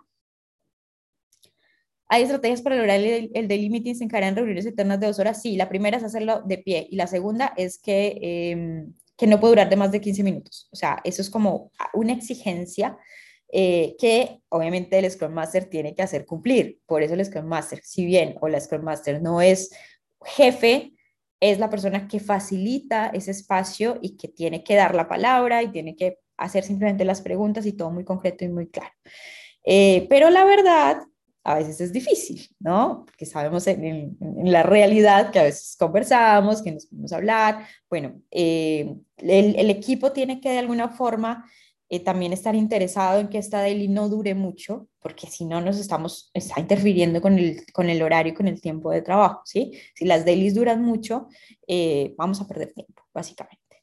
¿Hay estrategias para lograr el, el daily meeting sin caer en reuniones eternas de dos horas? Sí, la primera es hacerlo de pie y la segunda es que, em, que no puede durar de más de 15 minutos. O sea, eso es como una exigencia eh, que obviamente el Scrum Master tiene que hacer cumplir. Por eso el Scrum Master, si bien o la Scrum Master no es jefe, es la persona que facilita ese espacio y que tiene que dar la palabra y tiene que hacer simplemente las preguntas y todo muy concreto y muy claro. Eh, pero la verdad a veces es difícil, ¿no? Porque sabemos en, la realidad que a veces conversamos, que nos podemos hablar. Bueno, eh, el, equipo tiene que de alguna forma eh, también estar interesado en que esta daily no dure mucho, porque si no nos estamos, está interfiriendo con el, con el horario y con el tiempo de trabajo, ¿sí? Si las dailies duran mucho, eh, vamos a perder tiempo, básicamente.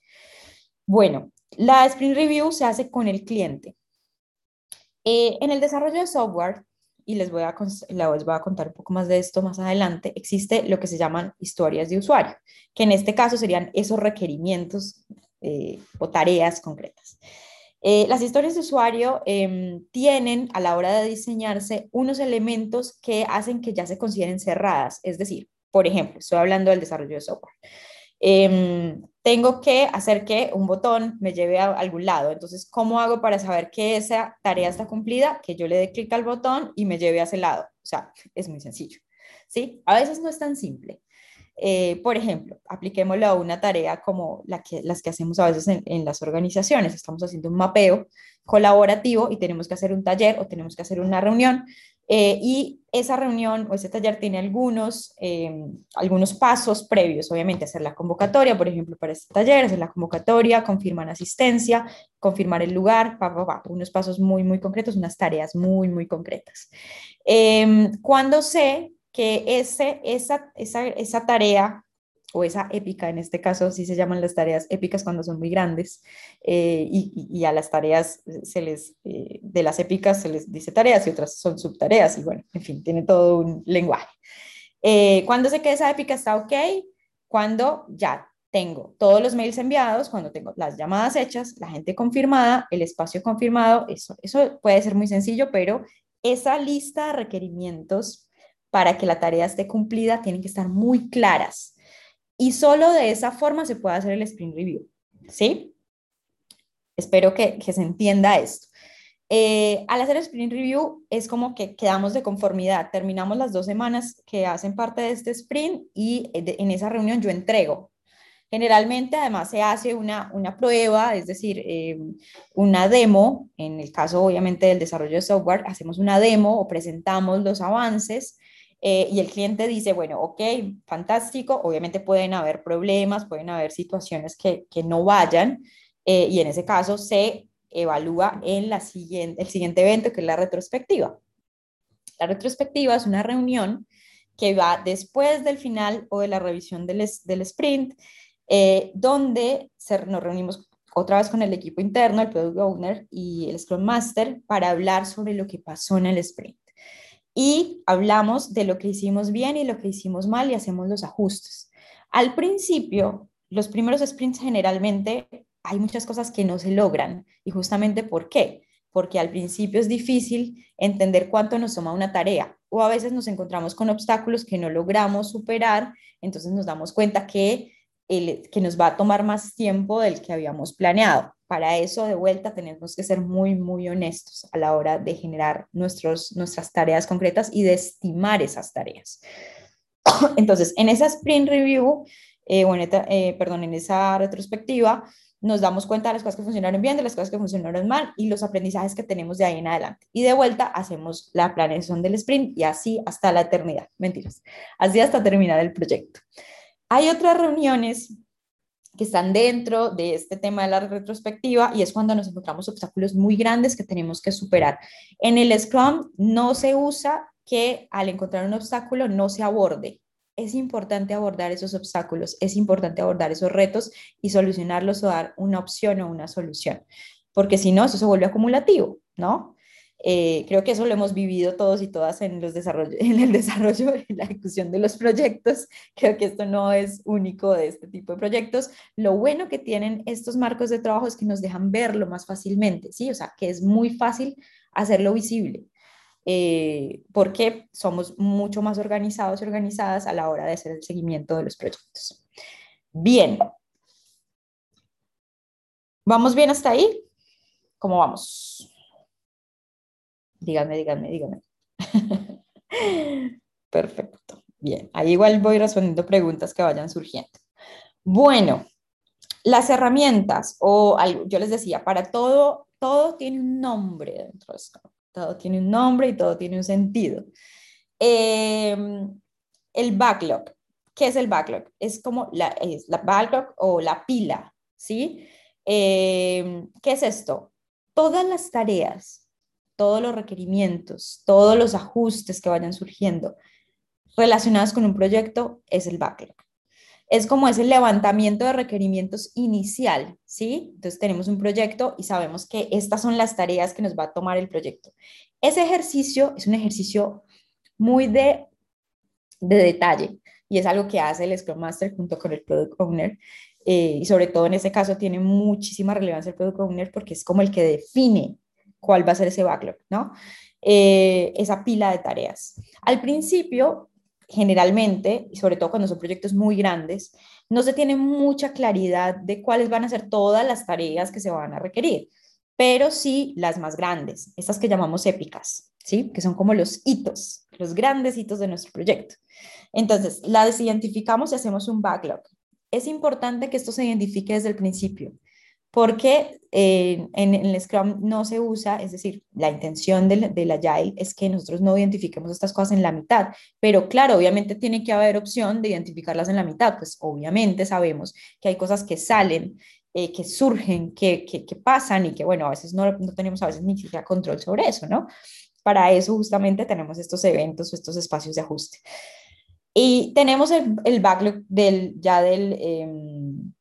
Bueno, la sprint review se hace con el cliente. en el desarrollo de software, y les voy, a, les voy a contar un poco más de esto más adelante, existe lo que se llaman historias de usuario, que en este caso serían esos requerimientos eh, o tareas concretas. Eh, las historias de usuario em, tienen a la hora de diseñarse unos elementos que hacen que ya se consideren cerradas, es decir, por ejemplo, estoy hablando del desarrollo de software. Em, tengo que hacer que un botón me lleve a algún lado. Entonces, ¿cómo hago para saber que esa tarea está cumplida? Que yo le dé clic al botón y me lleve a ese lado. O sea, es muy sencillo. ¿Sí? A veces no es tan simple. Eh, por ejemplo, apliquémoslo a una tarea como la que, las que hacemos a veces en, en, las organizaciones. Estamos haciendo un mapeo colaborativo y tenemos que hacer un taller o tenemos que hacer una reunión eh, y esa reunión o ese taller tiene algunos, em, algunos pasos previos, obviamente hacer la convocatoria, por ejemplo, para este taller, hacer la convocatoria, confirmar asistencia, confirmar el lugar, unos pasos muy, muy concretos, unas tareas muy, muy concretas. Eh, cuando sé que ese, esa, esa, esa tarea o esa épica, en este caso sí se llaman las tareas épicas cuando son muy grandes, eh, y, a las tareas se les, eh, de las épicas se les dice tareas y otras son subtareas, y bueno, en fin, tiene todo un lenguaje. Eh, cuando sé que esa épica está ok, cuando ya tengo todos los mails enviados, cuando tengo las llamadas hechas, la gente confirmada, el espacio confirmado, eso, eso puede ser muy sencillo, pero esa lista de requerimientos para que la tarea esté cumplida tienen que estar muy claras y solo de esa forma se puede hacer el sprint review, ¿sí? Espero que, se entienda esto. Eh, al hacer el sprint review es como que quedamos de conformidad, terminamos las dos semanas que hacen parte de este sprint y eh, en esa reunión yo entrego. Generalmente además se hace una, una prueba, es decir, eh, una demo, en el caso obviamente del desarrollo de software, hacemos una demo o presentamos los avances eh, y el cliente dice, bueno, ok, fantástico, obviamente pueden haber problemas, pueden haber situaciones que, que no vayan, eh, y en ese caso se evalúa en la siguiente, el siguiente evento, que es la retrospectiva. La retrospectiva es una reunión que va después del final o de la revisión del, del sprint, eh, donde nos reunimos otra vez con el equipo interno, el Product Owner y el Scrum Master, para hablar sobre lo que pasó en el sprint y hablamos de lo que hicimos bien y lo que hicimos mal y hacemos los ajustes. Al principio, los primeros sprints generalmente hay muchas cosas que no se logran y justamente ¿por qué? Porque al principio es difícil entender cuánto nos toma una tarea o a veces nos encontramos con obstáculos que no logramos superar, entonces nos damos cuenta que, que nos va a tomar más tiempo del que habíamos planeado para eso de vuelta tenemos que ser muy, muy honestos a la hora de generar nuestros, nuestras tareas concretas y de estimar esas tareas. <coughs> Entonces, en esa sprint review, eh, eh, perdón, en esa retrospectiva, nos damos cuenta de las cosas que funcionaron bien, de las cosas que funcionaron mal y los aprendizajes que tenemos de ahí en adelante. Y de vuelta hacemos la planeación del sprint y así hasta la eternidad. Mentiras. Así hasta terminar el proyecto. Hay otras reuniones que están dentro de este tema de la retrospectiva y es cuando nos encontramos obstáculos muy grandes que tenemos que superar. En el Scrum no se usa que al encontrar un obstáculo no se aborde. Es importante abordar esos obstáculos, es importante abordar esos retos y solucionarlos o dar una opción o una solución, porque si no, eso se vuelve acumulativo, ¿no? Eh, creo que eso lo hemos vivido todos y todas en, los desarrollo, <laughs> en el desarrollo y la ejecución de los proyectos. Creo que esto no es único de este tipo de proyectos. Lo bueno que tienen estos marcos de trabajo es que nos dejan verlo más fácilmente, ¿sí? O sea, que es muy fácil hacerlo visible. Eh, porque somos mucho más organizados y organizadas a la hora de hacer el seguimiento de los proyectos. Bien. ¿Vamos bien hasta ahí? ¿Cómo vamos? Dígame, dígame, dígame. Perfecto. Bien, ahí igual voy respondiendo preguntas que vayan surgiendo. Bueno, las herramientas o algo, yo les decía, para todo, todo tiene un nombre dentro de esto. todo tiene un nombre y todo tiene un sentido. Em, el backlog. ¿Qué es el backlog? Es como la, backlog o la pila, ¿sí? Em, ¿Qué es esto? Todas las tareas, todos los requerimientos, todos los ajustes que vayan surgiendo relacionados con un proyecto es el backlog es como ese levantamiento de requerimientos inicial, ¿sí? Entonces tenemos un proyecto y sabemos que estas son las tareas que nos va a tomar el proyecto. Ese ejercicio es un ejercicio muy de, de detalle y es algo que hace el Scrum Master junto con el Product Owner. Eh, y sobre todo en este caso tiene muchísima relevancia el Product Owner porque es como el que define cuál va a ser ese backlog, ¿no? Eh, esa pila de tareas. Al principio generalmente, y sobre todo cuando son proyectos muy grandes, no se tiene mucha claridad de cuáles van a ser todas las tareas que se van a requerir, pero sí las más grandes, estas que llamamos épicas, ¿sí? Que son como los hitos, los grandes hitos de nuestro proyecto. Entonces, las identificamos y hacemos un backlog. Es importante que esto se identifique desde el principio porque eh, en, el Scrum no se usa, es decir, la intención del, la Agile es que nosotros no identifiquemos estas cosas en la mitad, pero claro, obviamente tiene que haber opción de identificarlas en la mitad, pues obviamente sabemos que hay cosas que salen, eh, que surgen, que, pasan y que bueno, a veces no, no tenemos a veces ni siquiera control sobre eso, ¿no? Para eso justamente tenemos estos eventos estos espacios de ajuste. Y tenemos el, el backlog del, ya del, em,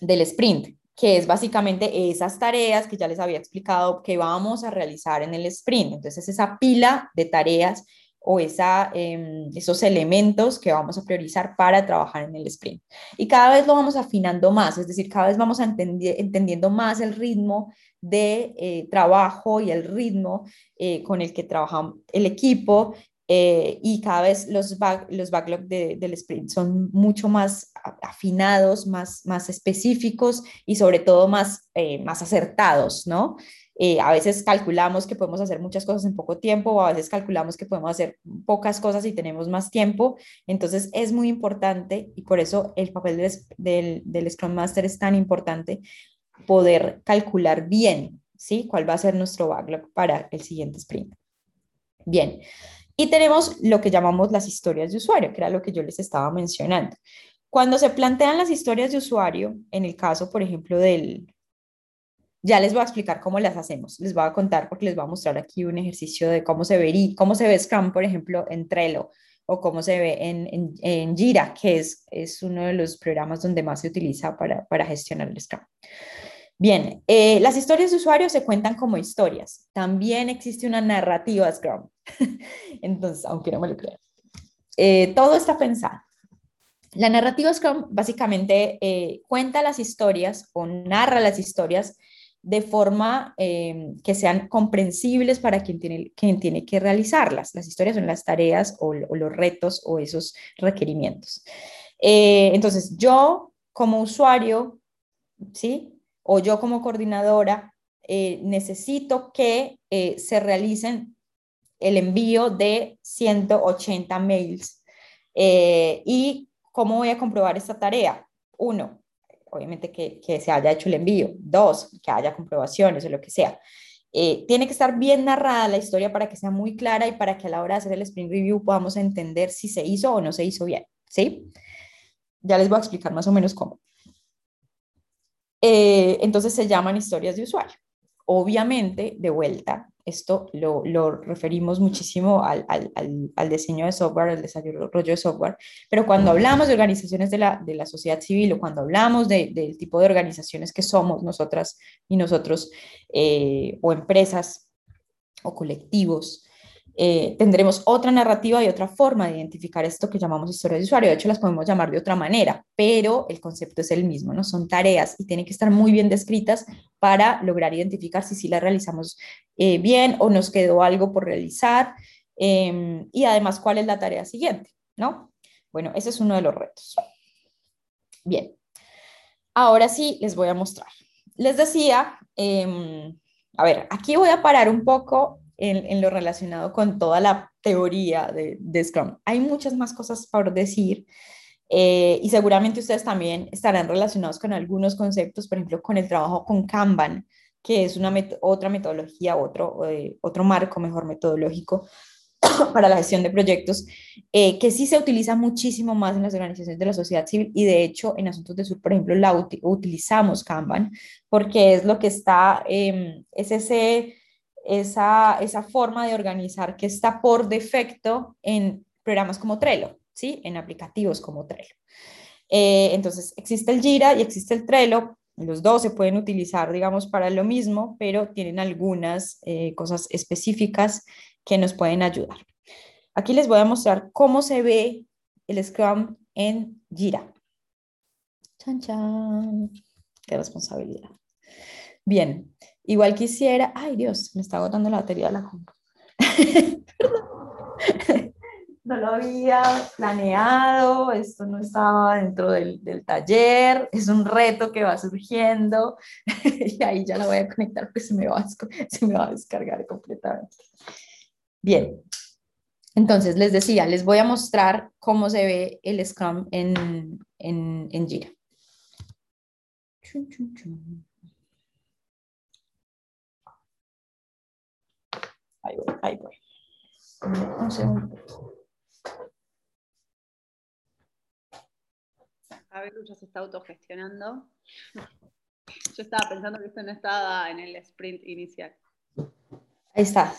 del sprint, que es básicamente esas tareas que ya les había explicado que vamos a realizar en el sprint. Entonces, esa pila de tareas o esa, em, esos elementos que vamos a priorizar para trabajar en el sprint. Y cada vez lo vamos afinando más, es decir, cada vez vamos entendiendo más el ritmo de eh, trabajo y el ritmo eh, con el que trabaja el equipo eh, y cada vez los, los backlogs del sprint son mucho más afinados, más, más específicos y sobre todo más, eh, más acertados, ¿no? Eh, a veces calculamos que podemos hacer muchas cosas en poco tiempo o a veces calculamos que podemos hacer pocas cosas y tenemos más tiempo. Entonces es muy importante y por eso el papel del, del, del Scrum Master es tan importante poder calcular bien, ¿sí? ¿Cuál va a ser nuestro backlog para el siguiente sprint? Bien. Y tenemos lo que llamamos las historias de usuario, que era lo que yo les estaba mencionando. Cuando se plantean las historias de usuario, en el caso, por ejemplo, del... Ya les voy a explicar cómo las hacemos. Les voy a contar porque les voy a mostrar aquí un ejercicio de cómo se ve, cómo se ve Scrum, por ejemplo, en Trello o cómo se ve en, en, en Jira, que es, es uno de los programas donde más se utiliza para, para gestionar el Scrum. Bien, eh, las historias de usuario se cuentan como historias. También existe una narrativa Scrum. <laughs> Entonces, aunque no me lo crean. Eh, todo está pensado. La narrativa Scrum básicamente eh, cuenta las historias o narra las historias de forma que sean comprensibles para quien tiene, quien tiene que realizarlas. Las historias son las tareas o, o los retos o esos requerimientos. entonces, yo como usuario, ¿sí? O yo como coordinadora eh, necesito que eh, se realicen el envío de 180 mails. Eh, ¿Y cómo voy a comprobar esta tarea? Uno, obviamente que, que, se haya hecho el envío. Dos, que haya comprobaciones o lo que sea. tiene que estar bien narrada la historia para que sea muy clara y para que a la hora de hacer el sprint review podamos entender si se hizo o no se hizo bien. ¿Sí? Ya les voy a explicar más o menos cómo. Eh, entonces se llaman historias de usuario. Obviamente, de vuelta, esto lo, referimos muchísimo al, diseño de software, al desarrollo de software, pero cuando hablamos de organizaciones de la, sociedad civil o cuando hablamos del tipo de organizaciones que somos nosotras y nosotros, eh, o empresas o colectivos, eh, tendremos otra narrativa y otra forma de identificar esto que llamamos historia de usuario. De hecho, las podemos llamar de otra manera, pero el concepto es el mismo, ¿no? Son tareas y tienen que estar muy bien descritas para lograr identificar si sí las realizamos eh, bien o nos quedó algo por realizar em, y además cuál es la tarea siguiente, ¿no? Bueno, ese es uno de los retos. Bien, ahora sí les voy a mostrar. Les decía, em, a ver, aquí voy a parar un poco en, lo relacionado con toda la teoría de, de Scrum. Hay muchas más cosas por decir eh, y seguramente ustedes también estarán relacionados con algunos conceptos, por ejemplo, con el trabajo con Kanban, que es una otra metodología, otro, eh, otro marco mejor metodológico <coughs> para la gestión de proyectos, eh, que sí se utiliza muchísimo más en las organizaciones de la sociedad civil y de hecho en Asuntos de Sur, por ejemplo, la utilizamos Kanban porque es lo que está, em, es ese, esa, esa forma de organizar que está por defecto en programas como Trello, ¿sí? En aplicativos como Trello. Eh, entonces, existe el Jira y existe el Trello. Los dos se pueden utilizar, digamos, para lo mismo, pero tienen algunas eh, cosas específicas que nos pueden ayudar. Aquí les voy a mostrar cómo se ve el Scrum en Jira. Chan, chan. Qué responsabilidad. Bien, igual quisiera, ay Dios, me está agotando la batería de la compu. <laughs> no lo había planeado, esto no estaba dentro del, del, taller, es un reto que va surgiendo <laughs> y ahí ya la voy a conectar porque se me va a, se me va a descargar completamente. Bien, entonces les decía, les voy a mostrar cómo se ve el Scrum en, en, en Jira. Ahí voy, ahí voy. Un segundo. A ver, ya se está autogestionando. <laughs> Yo estaba pensando que esto no estaba en el sprint inicial. Ahí está.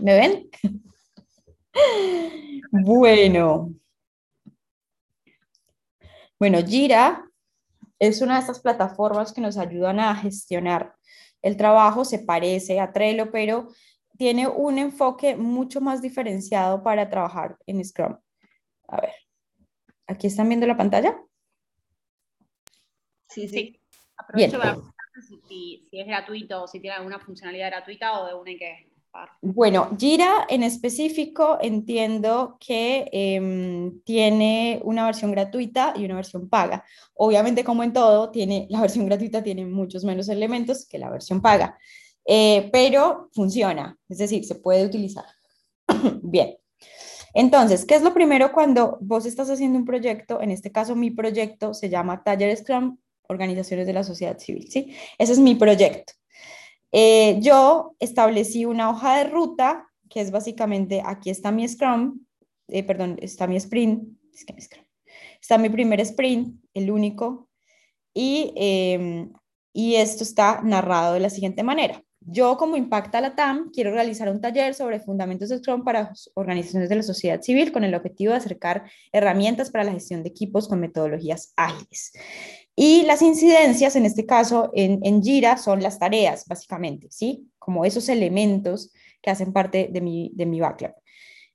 ¿Me ven? <laughs> Bueno. Bueno, Jira es una de estas plataformas que nos ayudan a gestionar el trabajo. Se parece a Trello, pero tiene un enfoque mucho más diferenciado para trabajar en Scrum. A ver, ¿aquí están viendo la pantalla? Sí, sí. Aprovecho para preguntar si, es gratuito o si tiene alguna funcionalidad gratuita o de una que bueno, Jira en específico entiendo que em, tiene una versión gratuita y una versión paga. Obviamente, como en todo, tiene, la versión gratuita tiene muchos menos elementos que la versión paga, eh, pero funciona, es decir, se puede utilizar. <coughs> Bien. Entonces, ¿qué es lo primero cuando vos estás haciendo un proyecto? En este caso, mi proyecto se llama Taller Scrum organizaciones de la sociedad civil, ¿sí? Ese es mi proyecto. Eh, yo establecí una hoja de ruta, que es básicamente, aquí está mi Scrum, eh, perdón, está mi sprint, es que mi Scrum, está mi primer sprint, el único, y, em, y esto está narrado de la siguiente manera. Yo, como Impacta la TAM, quiero realizar un taller sobre fundamentos de Scrum para organizaciones de la sociedad civil con el objetivo de acercar herramientas para la gestión de equipos con metodologías ágiles. Y las incidencias, en este caso, en, en Jira, son las tareas, básicamente, ¿sí? Como esos elementos que hacen parte de mi, de mi backlog.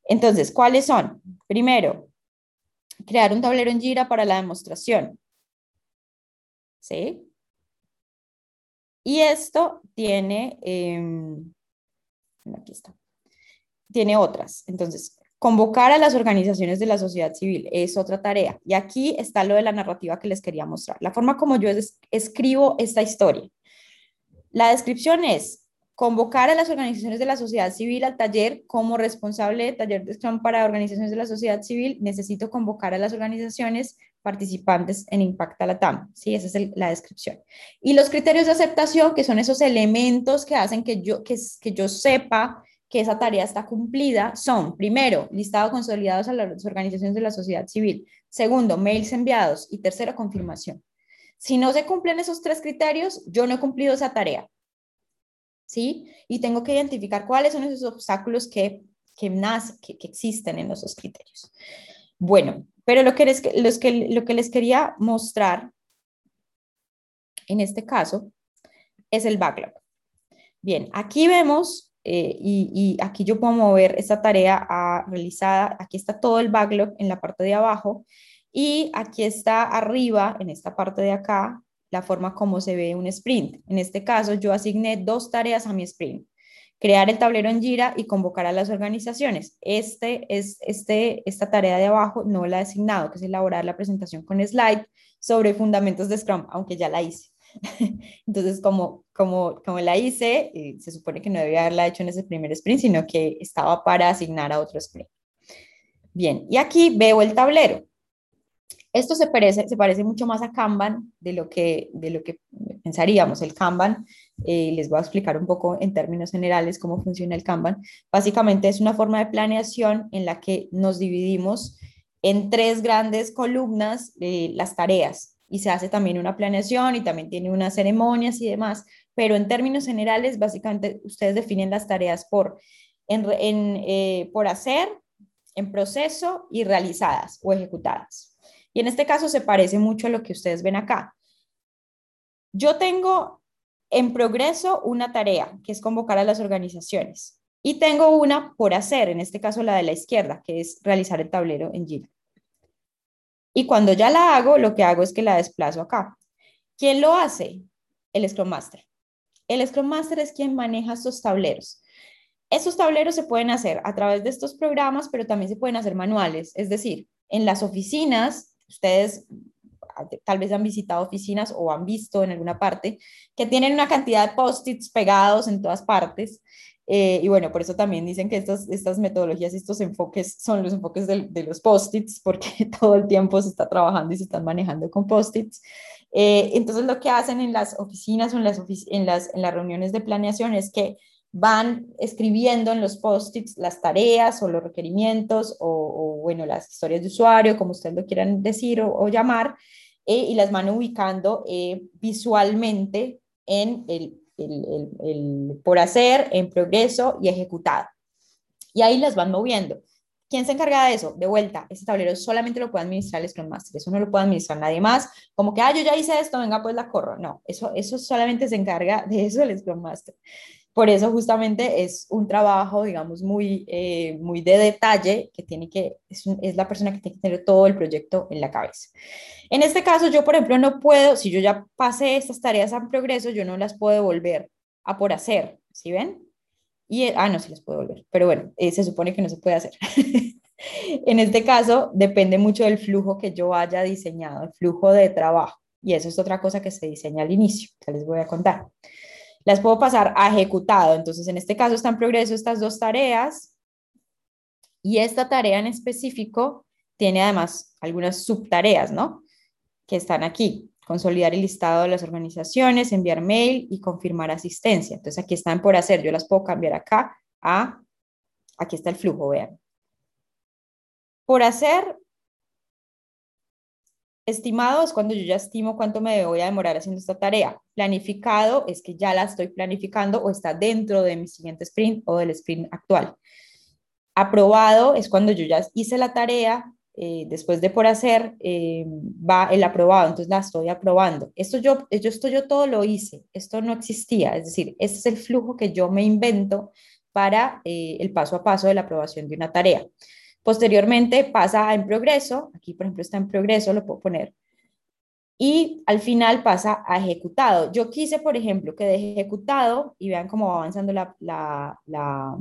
Entonces, ¿cuáles son? Primero, crear un tablero en Jira para la demostración. ¿Sí? Y esto tiene, em, aquí está, tiene otras. Entonces, Convocar a las organizaciones de la sociedad civil es otra tarea. Y aquí está lo de la narrativa que les quería mostrar. La forma como yo escribo esta historia. La descripción es convocar a las organizaciones de la sociedad civil al taller como responsable de taller de Scrum para organizaciones de la sociedad civil. Necesito convocar a las organizaciones participantes en Impacta Latam. Sí, esa es la descripción. Y los criterios de aceptación, que son esos elementos que hacen que yo, que, que yo sepa que esa tarea está cumplida son, primero, listado consolidados a las organizaciones de la sociedad civil, segundo, mails enviados y tercero, confirmación. Si no se cumplen esos tres criterios, yo no he cumplido esa tarea. ¿Sí? Y tengo que identificar cuáles son esos obstáculos que, que, que, existen en esos criterios. Bueno, pero lo que, les, los que, lo que les quería mostrar en este caso es el backlog. Bien, aquí vemos eh, y, aquí yo puedo mover esta tarea realizada. Aquí está todo el backlog en la parte de abajo y aquí está arriba, en esta parte de acá, la forma como se ve un sprint. En este caso, yo asigné dos tareas a mi sprint. Crear el tablero en Jira y convocar a las organizaciones. Este es, este, esta tarea de abajo no la he asignado, que es elaborar la presentación con slide sobre fundamentos de Scrum, aunque ya la hice. <laughs> Entonces, como, como, como la hice, se supone que no debía haberla hecho en ese primer sprint, sino que estaba para asignar a otro sprint. Bien, y aquí veo el tablero. Esto se parece, se parece mucho más a Kanban de lo que, de lo que pensaríamos. El Kanban, eh, les voy a explicar un poco en términos generales cómo funciona el Kanban. Básicamente es una forma de planeación en la que nos dividimos en tres grandes columnas eh, las tareas y se hace también una planeación y también tiene unas ceremonias y demás, pero en términos generales, básicamente ustedes definen las tareas por, en, eh, por hacer, en proceso y realizadas o ejecutadas. Y en este caso se parece mucho a lo que ustedes ven acá. Yo tengo en progreso una tarea, que es convocar a las organizaciones, y tengo una por hacer, en este caso la de la izquierda, que es realizar el tablero en Jira. Y cuando ya la hago, lo que hago es que la desplazo acá. ¿Quién lo hace? El Scrum Master. El Scrum Master es quien maneja estos tableros. Estos tableros se pueden hacer a través de estos programas, pero también se pueden hacer manuales. Es decir, en las oficinas ustedes tal vez han visitado oficinas o han visto en alguna parte, que tienen una cantidad de post-its pegados en todas partes. Eh, y bueno, por eso también dicen que estas, estas metodologías, estos enfoques son los enfoques de, de los post-its, porque <laughs> todo el tiempo se está trabajando y se están manejando con post-its. Eh, entonces, lo que hacen en las oficinas o en las, en, las, en las reuniones de planeación es que van escribiendo en los post-its las tareas o los requerimientos o, bueno, las historias de usuario, como ustedes lo quieran decir o, llamar, eh, y las van ubicando eh, visualmente en el, el, el, por hacer, en progreso y ejecutado. Y ahí las van moviendo. ¿Quién se encarga de eso? De vuelta, ese tablero solamente lo puede administrar el Scrum Master, eso no lo puede administrar nadie más, como que, ah, yo ya hice esto, venga, pues la corro. No, eso, eso solamente se encarga de eso el Scrum Master. Por eso justamente es un trabajo, digamos, muy, eh, muy de detalle, que tiene que, es, es, la persona que tiene que tener todo el proyecto en la cabeza. En este caso, yo, por ejemplo, no puedo, si yo ya pasé estas tareas en progreso, yo no las puedo volver a por hacer, ¿sí ven? Y, ah, no, sí las puedo volver, pero bueno, eh, se supone que no se puede hacer. <laughs> en este caso, depende mucho del flujo que yo haya diseñado, el flujo de trabajo. Y eso es otra cosa que se diseña al inicio, que les voy a contar las puedo pasar a ejecutado. Entonces, en este caso están en progreso estas dos tareas y esta tarea en específico tiene además algunas subtareas, ¿no? Que están aquí. Consolidar el listado de las organizaciones, enviar mail y confirmar asistencia. Entonces, aquí están por hacer. Yo las puedo cambiar acá a, aquí está el flujo, vean. Por hacer, Estimado es cuando yo ya estimo cuánto me voy a demorar haciendo esta tarea. Planificado es que ya la estoy planificando o está dentro de mi siguiente sprint o del sprint actual. Aprobado es cuando yo ya hice la tarea, eh, después de por hacer, eh, va el aprobado, entonces la estoy aprobando. Esto yo, esto yo todo lo hice, esto no existía, es decir, este es el flujo que yo me invento para eh, el paso a paso de la aprobación de una tarea. Posteriormente pasa en progreso, aquí por ejemplo está en progreso, lo puedo poner, y al final pasa a ejecutado. Yo quise, por ejemplo, que de ejecutado, y vean cómo va avanzando la, la, la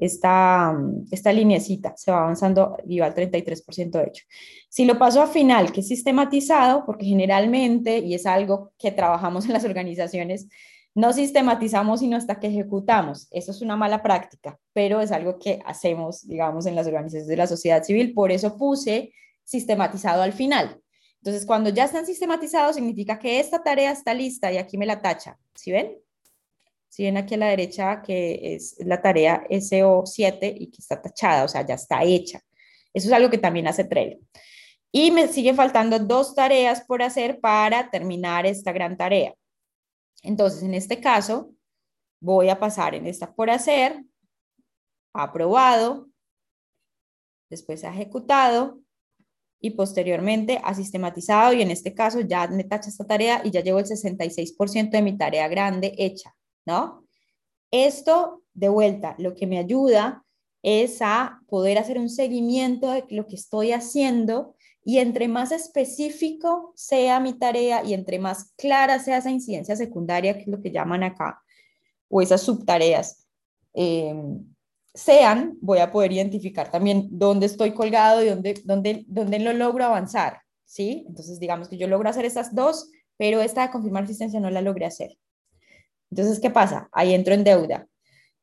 esta, esta linecita, se va avanzando y va al 33% de hecho. Si lo paso a final, que es sistematizado, porque generalmente, y es algo que trabajamos en las organizaciones, no sistematizamos sino hasta que ejecutamos. Eso es una mala práctica, pero es algo que hacemos, digamos, en las organizaciones de la sociedad civil. Por eso puse sistematizado al final. Entonces, cuando ya están sistematizados, significa que esta tarea está lista y aquí me la tacha. ¿Sí ven? Si ven aquí a la derecha que es la tarea SO7 y que está tachada, o sea, ya está hecha. Eso es algo que también hace Trello. Y me siguen faltando dos tareas por hacer para terminar esta gran tarea. Entonces, en este caso, voy a pasar en esta por hacer, aprobado, después ejecutado y posteriormente a sistematizado y en este caso ya me tacha esta tarea y ya llevo el 66% de mi tarea grande hecha, ¿no? Esto, de vuelta, lo que me ayuda es a poder hacer un seguimiento de lo que estoy haciendo y entre más específico sea mi tarea y entre más clara sea esa incidencia secundaria, que es lo que llaman acá, o esas subtareas, eh, sean, voy a poder identificar también dónde estoy colgado y dónde, dónde, dónde lo logro avanzar, ¿sí? Entonces, digamos que yo logro hacer esas dos, pero esta de confirmar asistencia no la logré hacer. Entonces, ¿qué pasa? Ahí entro en deuda.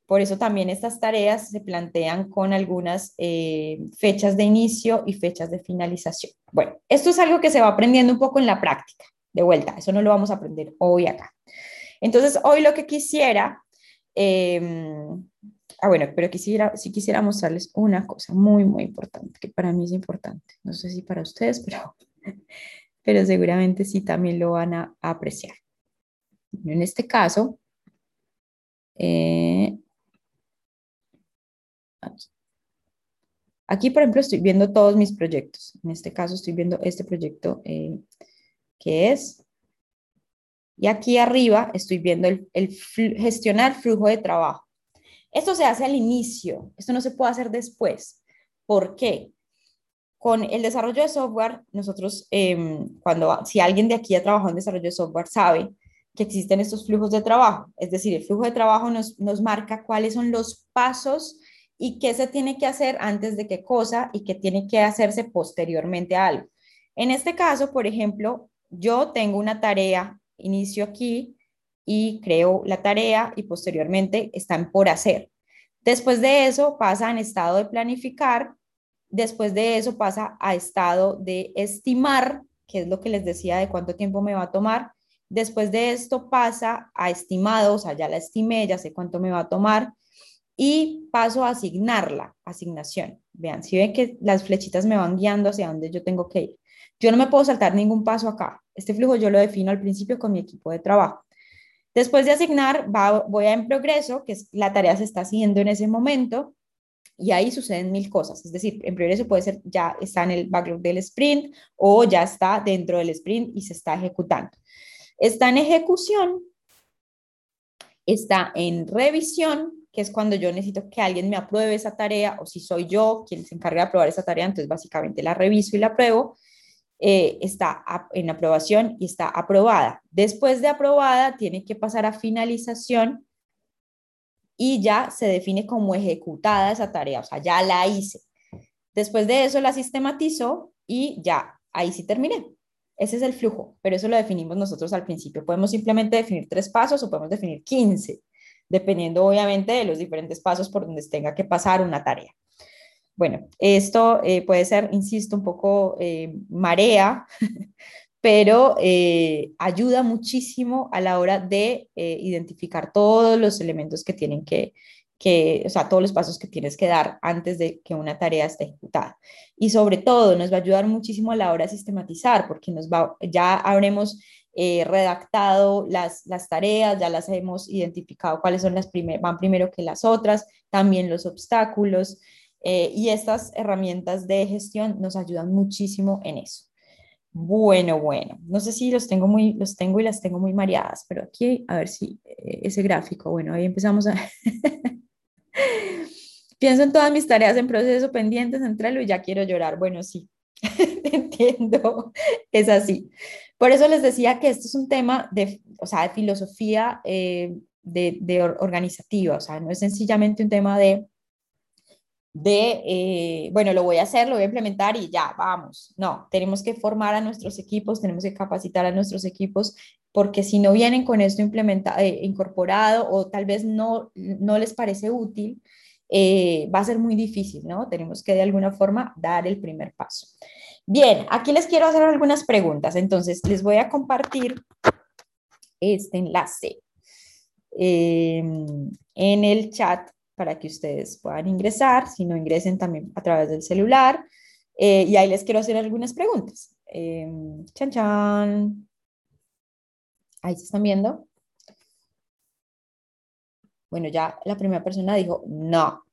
Por eso también estas tareas se plantean con algunas eh, fechas de inicio y fechas de finalización. Bueno, esto es algo que se va aprendiendo un poco en la práctica. De vuelta, eso no lo vamos a aprender hoy acá. Entonces, hoy lo que quisiera, em, ah, bueno, pero quisiera, si quisiera mostrarles una cosa muy, muy importante, que para mí es importante. No sé si para ustedes, pero, <laughs> pero seguramente sí también lo van a, apreciar. En este caso, eh, Aquí, por ejemplo, estoy viendo todos mis proyectos. En este caso, estoy viendo este proyecto eh, que es. Y aquí arriba estoy viendo el, gestionar flujo de trabajo. Esto se hace al inicio, esto no se puede hacer después. ¿Por qué? Con el desarrollo de software, nosotros, em, cuando, si alguien de aquí ha trabajado en desarrollo de software, sabe que existen estos flujos de trabajo. Es decir, el flujo de trabajo nos, marca cuáles son los pasos y qué se tiene que hacer antes de qué cosa y qué tiene que hacerse posteriormente a algo. En este caso, por ejemplo, yo tengo una tarea, inicio aquí y creo la tarea y posteriormente están por hacer. Después de eso pasa en estado de planificar, después de eso pasa a estado de estimar, que es lo que les decía de cuánto tiempo me va a tomar. Después de esto pasa a estimado, o sea, ya la estimé, ya sé cuánto me va a tomar y paso a asignarla, asignación. Vean, si ven que las flechitas me van guiando hacia donde yo tengo que ir. Yo no me puedo saltar ningún paso acá. Este flujo yo lo defino al principio con mi equipo de trabajo. Después de asignar, voy a en progreso, que es la tarea se está haciendo en ese momento, y ahí suceden mil cosas. Es decir, en progreso puede ser ya está en el backlog del sprint o ya está dentro del sprint y se está ejecutando. Está en ejecución, está en revisión que es cuando yo necesito que alguien me apruebe esa tarea, o si soy yo quien se encarga de aprobar esa tarea, entonces básicamente la reviso y la apruebo, eh, está en aprobación y está aprobada. Después de aprobada, tiene que pasar a finalización y ya se define como ejecutada esa tarea, o sea, ya la hice. Después de eso la sistematizo y ya, ahí sí terminé. Ese es el flujo, pero eso lo definimos nosotros al principio. Podemos simplemente definir tres pasos o podemos definir 15 dependiendo obviamente de los diferentes pasos por donde tenga que pasar una tarea. Bueno, esto eh, puede ser, insisto, un poco eh, marea, <laughs> pero eh, ayuda muchísimo a la hora de identificar todos los elementos que tienen que, que, o sea, todos los pasos que tienes que dar antes de que una tarea esté ejecutada. Y sobre todo, nos va a ayudar muchísimo a la hora de sistematizar, porque nos va, ya habremos eh, redactado las, las tareas, ya las hemos identificado cuáles son las primeras, van primero que las otras, también los obstáculos, eh, y estas herramientas de gestión nos ayudan muchísimo en eso. Bueno, bueno, no sé si los tengo muy, los tengo y las tengo muy mareadas, pero aquí, a ver si eh, ese gráfico, bueno, ahí empezamos a... <laughs> <laughs> Pienso en todas mis tareas en proceso pendientes, entrelo y ya quiero llorar. Bueno, sí, <laughs> entiendo, es así. Por eso les decía que esto es un tema de, o sea, de filosofía eh, de, de, organizativa, o sea, no es sencillamente un tema de, de eh, bueno, lo voy a hacer, lo voy a implementar y ya, vamos. No, tenemos que formar a nuestros equipos, tenemos que capacitar a nuestros equipos, porque si no vienen con esto implementado, eh, incorporado o tal vez no, no les parece útil, va a ser muy difícil, ¿no? Tenemos que de alguna forma dar el primer paso. Bien, aquí les quiero hacer algunas preguntas, entonces les voy a compartir este enlace en el chat para que ustedes puedan ingresar, si no ingresen también a través del celular, eh, y ahí les quiero hacer algunas preguntas. Em, chan, chan. Ahí se están viendo. Bueno, ya la primera persona dijo no.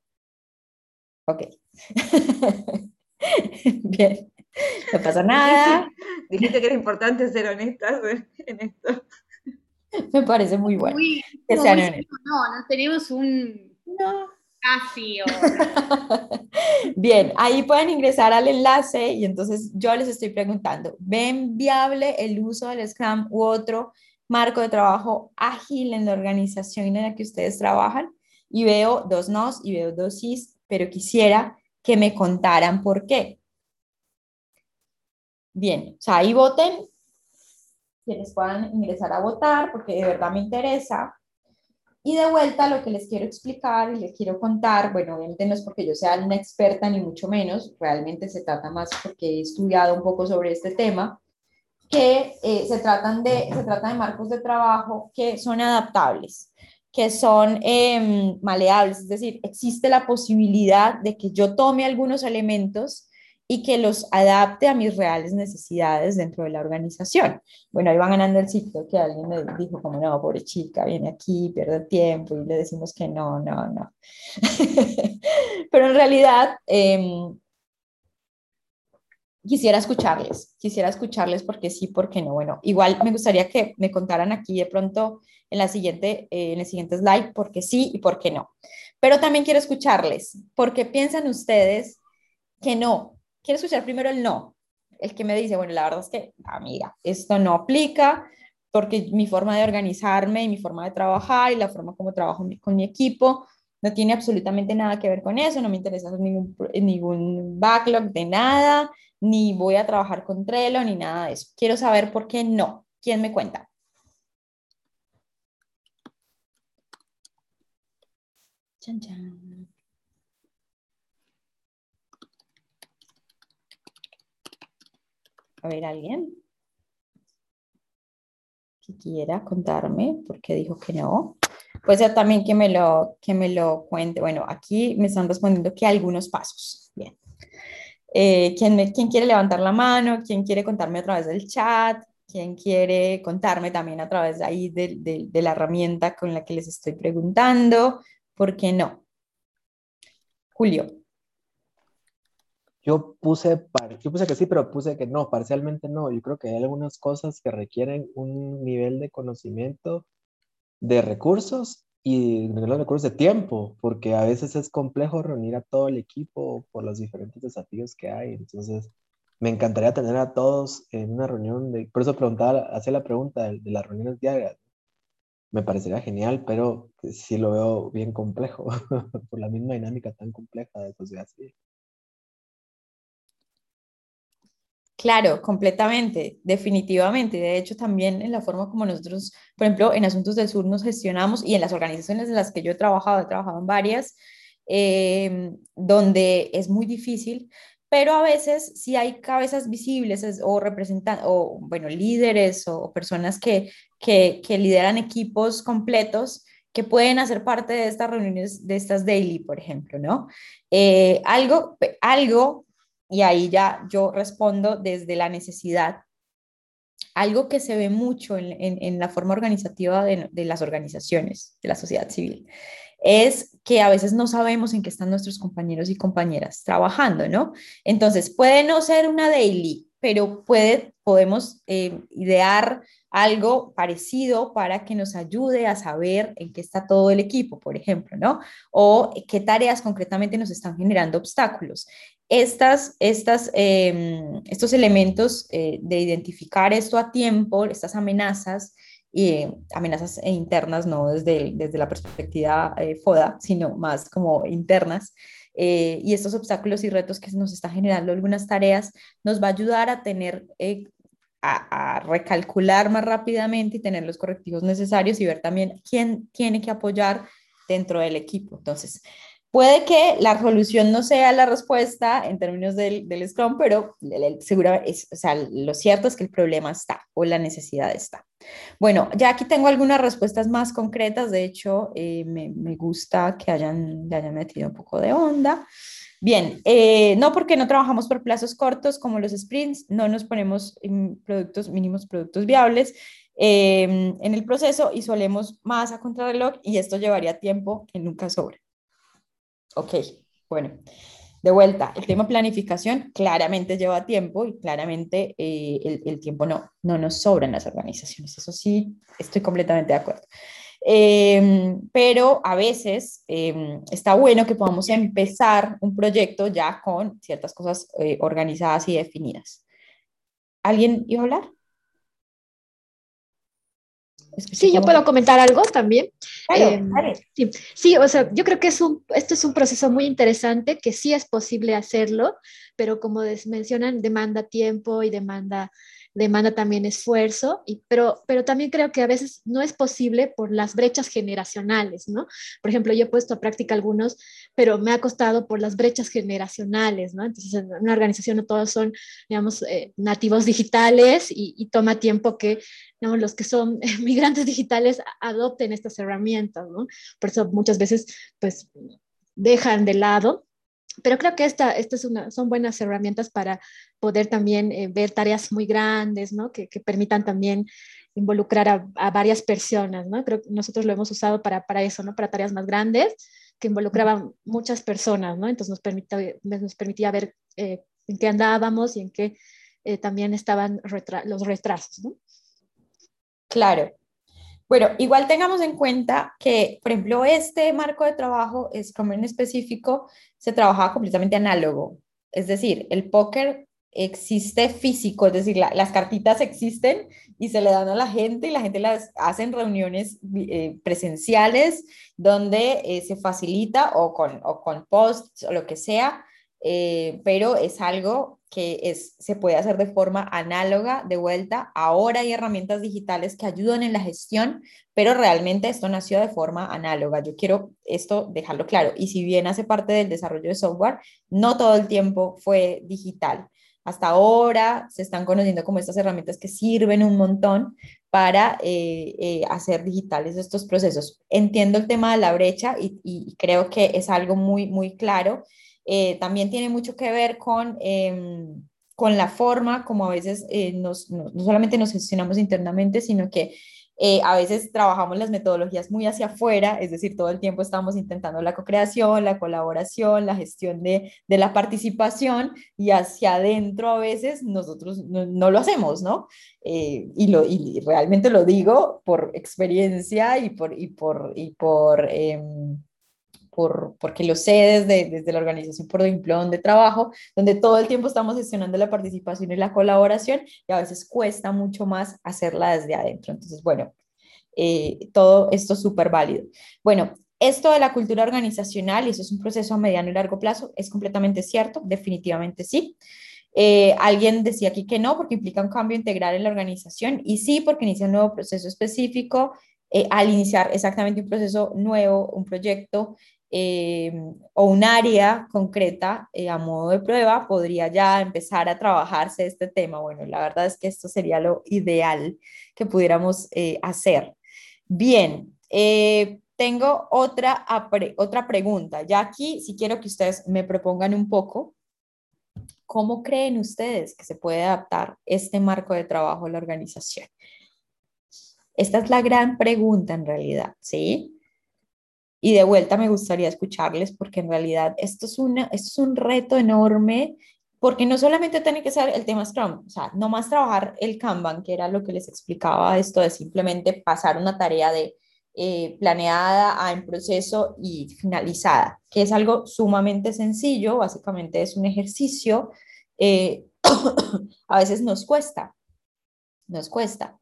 Ok. <laughs> Bien. No pasa nada. Dijiste que era importante ser honestas en esto. Me parece muy bueno. que sean No, no tenemos un no. casi. <laughs> Bien, ahí pueden ingresar al enlace y entonces yo les estoy preguntando, ¿ven viable el uso del Scrum u otro marco de trabajo ágil en la organización en la que ustedes trabajan? Y veo dos nos y veo dos sís, pero quisiera que me contaran por qué. Bien, o sea, ahí voten quienes puedan ingresar a votar, porque de verdad me interesa. Y de vuelta lo que les quiero explicar y les quiero contar, bueno, obviamente no es porque yo sea una experta ni mucho menos, realmente se trata más porque he estudiado un poco sobre este tema, que eh, se, tratan de, se trata de marcos de trabajo que son adaptables, que son em, maleables, es decir, existe la posibilidad de que yo tome algunos elementos y que los adapte a mis reales necesidades dentro de la organización. Bueno, ahí van ganando el sitio que alguien me dijo como, no, pobre chica, viene aquí, pierde tiempo y le decimos que no, no, no. <laughs> Pero en realidad, em, quisiera escucharles, quisiera escucharles porque sí, porque no. Bueno, igual me gustaría que me contaran aquí de pronto en, la siguiente, eh, en el siguiente slide porque sí y porque no. Pero también quiero escucharles, porque piensan ustedes que no, quiero escuchar primero el no, el que me dice, bueno, la verdad es que, amiga, esto no aplica porque mi forma de organizarme y mi forma de trabajar y la forma como trabajo con mi equipo no tiene absolutamente nada que ver con eso, no me interesa ningún, ningún backlog de nada, ni voy a trabajar con Trello, ni nada de eso. Quiero saber por qué no. ¿Quién me cuenta? Chan, chan. A ver, ¿alguien? Que quiera contarme por qué dijo que no. Puede ser también que me lo, que me lo cuente. Bueno, aquí me están respondiendo que algunos pasos. Bien. Eh, ¿quién, ¿Quién quiere levantar la mano? ¿Quién quiere contarme a través del chat? ¿Quién quiere contarme también a través de ahí de, de la herramienta con la que les estoy preguntando? ¿Por qué no? Julio. Yo puse, yo puse que sí, pero puse que no, parcialmente no. Yo creo que hay algunas cosas que requieren un nivel de conocimiento de recursos y de recursos de tiempo, porque a veces es complejo reunir a todo el equipo por los diferentes desafíos que hay. Entonces, me encantaría tener a todos en una reunión, de, por eso preguntaba, hacía la pregunta de, de las reuniones diarias. Me parecería genial, pero sí lo veo bien complejo <laughs> por la misma dinámica tan compleja de sociedad civil. Claro, completamente, definitivamente. De hecho, también en la forma como nosotros, por ejemplo, en Asuntos del Sur nos gestionamos y en las organizaciones en las que yo he trabajado, he trabajado en varias, em, donde es muy difícil, pero a veces si hay cabezas visibles o representan o bueno, líderes o, personas que, que, lideran equipos completos que pueden hacer parte de estas reuniones, de estas daily, por ejemplo, ¿no? Eh, algo, algo y ahí ya yo respondo desde la necesidad. Algo que se ve mucho en, la forma organizativa de, las organizaciones, de la sociedad civil, es que a veces no sabemos en qué están nuestros compañeros y compañeras trabajando, ¿no? Entonces, puede no ser una daily, pero puede, podemos eh, idear algo parecido para que nos ayude a saber en qué está todo el equipo, por ejemplo, ¿no? O qué tareas concretamente nos están generando obstáculos estas, estas, em, estos elementos eh, de identificar esto a tiempo, estas amenazas, y amenazas internas, no desde, desde la perspectiva eh, FODA, sino más como internas, eh, y estos obstáculos y retos que nos están generando algunas tareas, nos va a ayudar a tener, a, a, recalcular más rápidamente y tener los correctivos necesarios y ver también quién tiene que apoyar dentro del equipo. Entonces, Puede que la solución no sea la respuesta en términos del, del Scrum, pero seguro es, o sea, lo cierto es que el problema está o la necesidad está. Bueno, ya aquí tengo algunas respuestas más concretas. De hecho, eh, me, me, gusta que hayan, hayan metido un poco de onda. Bien, eh, no porque no trabajamos por plazos cortos como los sprints, no nos ponemos en productos mínimos, productos viables eh, en el proceso y solemos más a contrarreloj y esto llevaría tiempo que nunca sobra. Ok, bueno, de vuelta, el tema planificación claramente lleva tiempo y claramente eh, el, tiempo no, no nos sobra en las organizaciones. Eso sí, estoy completamente de acuerdo. Em, pero a veces em, está bueno que podamos empezar un proyecto ya con ciertas cosas eh, organizadas y definidas. ¿Alguien iba a hablar? Sí, yo puedo comentar algo también. Em, sí, sí, o sea, yo creo que es un, esto es un proceso muy interesante, que sí es posible hacerlo, pero como mencionan, demanda tiempo y demanda demanda también esfuerzo, y, pero, pero también creo que a veces no es posible por las brechas generacionales, ¿no? Por ejemplo, yo he puesto a práctica algunos, pero me ha costado por las brechas generacionales, ¿no? Entonces, en una organización no todos son, digamos, eh, nativos digitales y, y, toma tiempo que, digamos, los que son <laughs> migrantes digitales adopten estas herramientas, ¿no? Por eso muchas veces, pues, dejan de lado pero creo que esta, esta es una, son buenas herramientas para poder también eh, ver tareas muy grandes, ¿no? Que, permitan también involucrar a, varias personas, ¿no? Creo que nosotros lo hemos usado para, para eso, ¿no? Para tareas más grandes que involucraban muchas personas, ¿no? Entonces nos, nos permitía ver eh, en qué andábamos y en qué eh, también estaban los retrasos, ¿no? Claro, bueno, igual tengamos en cuenta que, por ejemplo, este marco de trabajo, como en específico, se trabajaba completamente análogo. Es decir, el póker existe físico, es decir, las cartitas existen y se le dan a la gente y la gente las hace en reuniones eh, presenciales donde eh, se facilita o con, o con posts o lo que sea, eh, pero es algo que es, se puede hacer de forma análoga, de vuelta. Ahora hay herramientas digitales que ayudan en la gestión, pero realmente esto nació de forma análoga. Yo quiero esto dejarlo claro. Y si bien hace parte del desarrollo de software, no todo el tiempo fue digital. Hasta ahora se están conociendo como estas herramientas que sirven un montón para eh, eh, hacer digitales estos procesos. Entiendo el tema de la brecha y, y creo que es algo muy, muy claro eh, también tiene mucho que ver con, em, con la forma como a veces eh, nos, no, solamente nos gestionamos internamente, sino que eh, a veces trabajamos las metodologías muy hacia afuera, es decir, todo el tiempo estamos intentando la co-creación, la colaboración, la gestión de, de, la participación y hacia adentro a veces nosotros no, no lo hacemos, ¿no? y, lo, y realmente lo digo por experiencia y por, y por, y por em, por, porque lo sé desde, desde la organización, por ejemplo, donde trabajo, donde todo el tiempo estamos gestionando la participación y la colaboración y a veces cuesta mucho más hacerla desde adentro. Entonces, bueno, eh, todo esto es súper válido. Bueno, esto de la cultura organizacional, y eso es un proceso a mediano y largo plazo, es completamente cierto, definitivamente sí. Eh, alguien decía aquí que no, porque implica un cambio integral en la organización, y sí, porque inicia un nuevo proceso específico, eh, al iniciar exactamente un proceso nuevo, un proyecto, eh, o un área concreta eh, a modo de prueba podría ya empezar a trabajarse este tema. Bueno, la verdad es que esto sería lo ideal que pudiéramos eh, hacer. Bien, tengo otra, otra pregunta. Ya aquí, si quiero que ustedes me propongan un poco, ¿cómo creen ustedes que se puede adaptar este marco de trabajo a la organización? Esta es la gran pregunta en realidad, ¿sí? Y de vuelta me gustaría escucharles porque en realidad esto es, una, esto es un reto enorme porque no solamente tiene que ser el tema Scrum, o sea, no más trabajar el Kanban, que era lo que les explicaba esto de simplemente pasar una tarea de eh, planeada a en proceso y finalizada, que es algo sumamente sencillo, básicamente es un ejercicio, eh, <coughs> a veces nos cuesta, nos cuesta.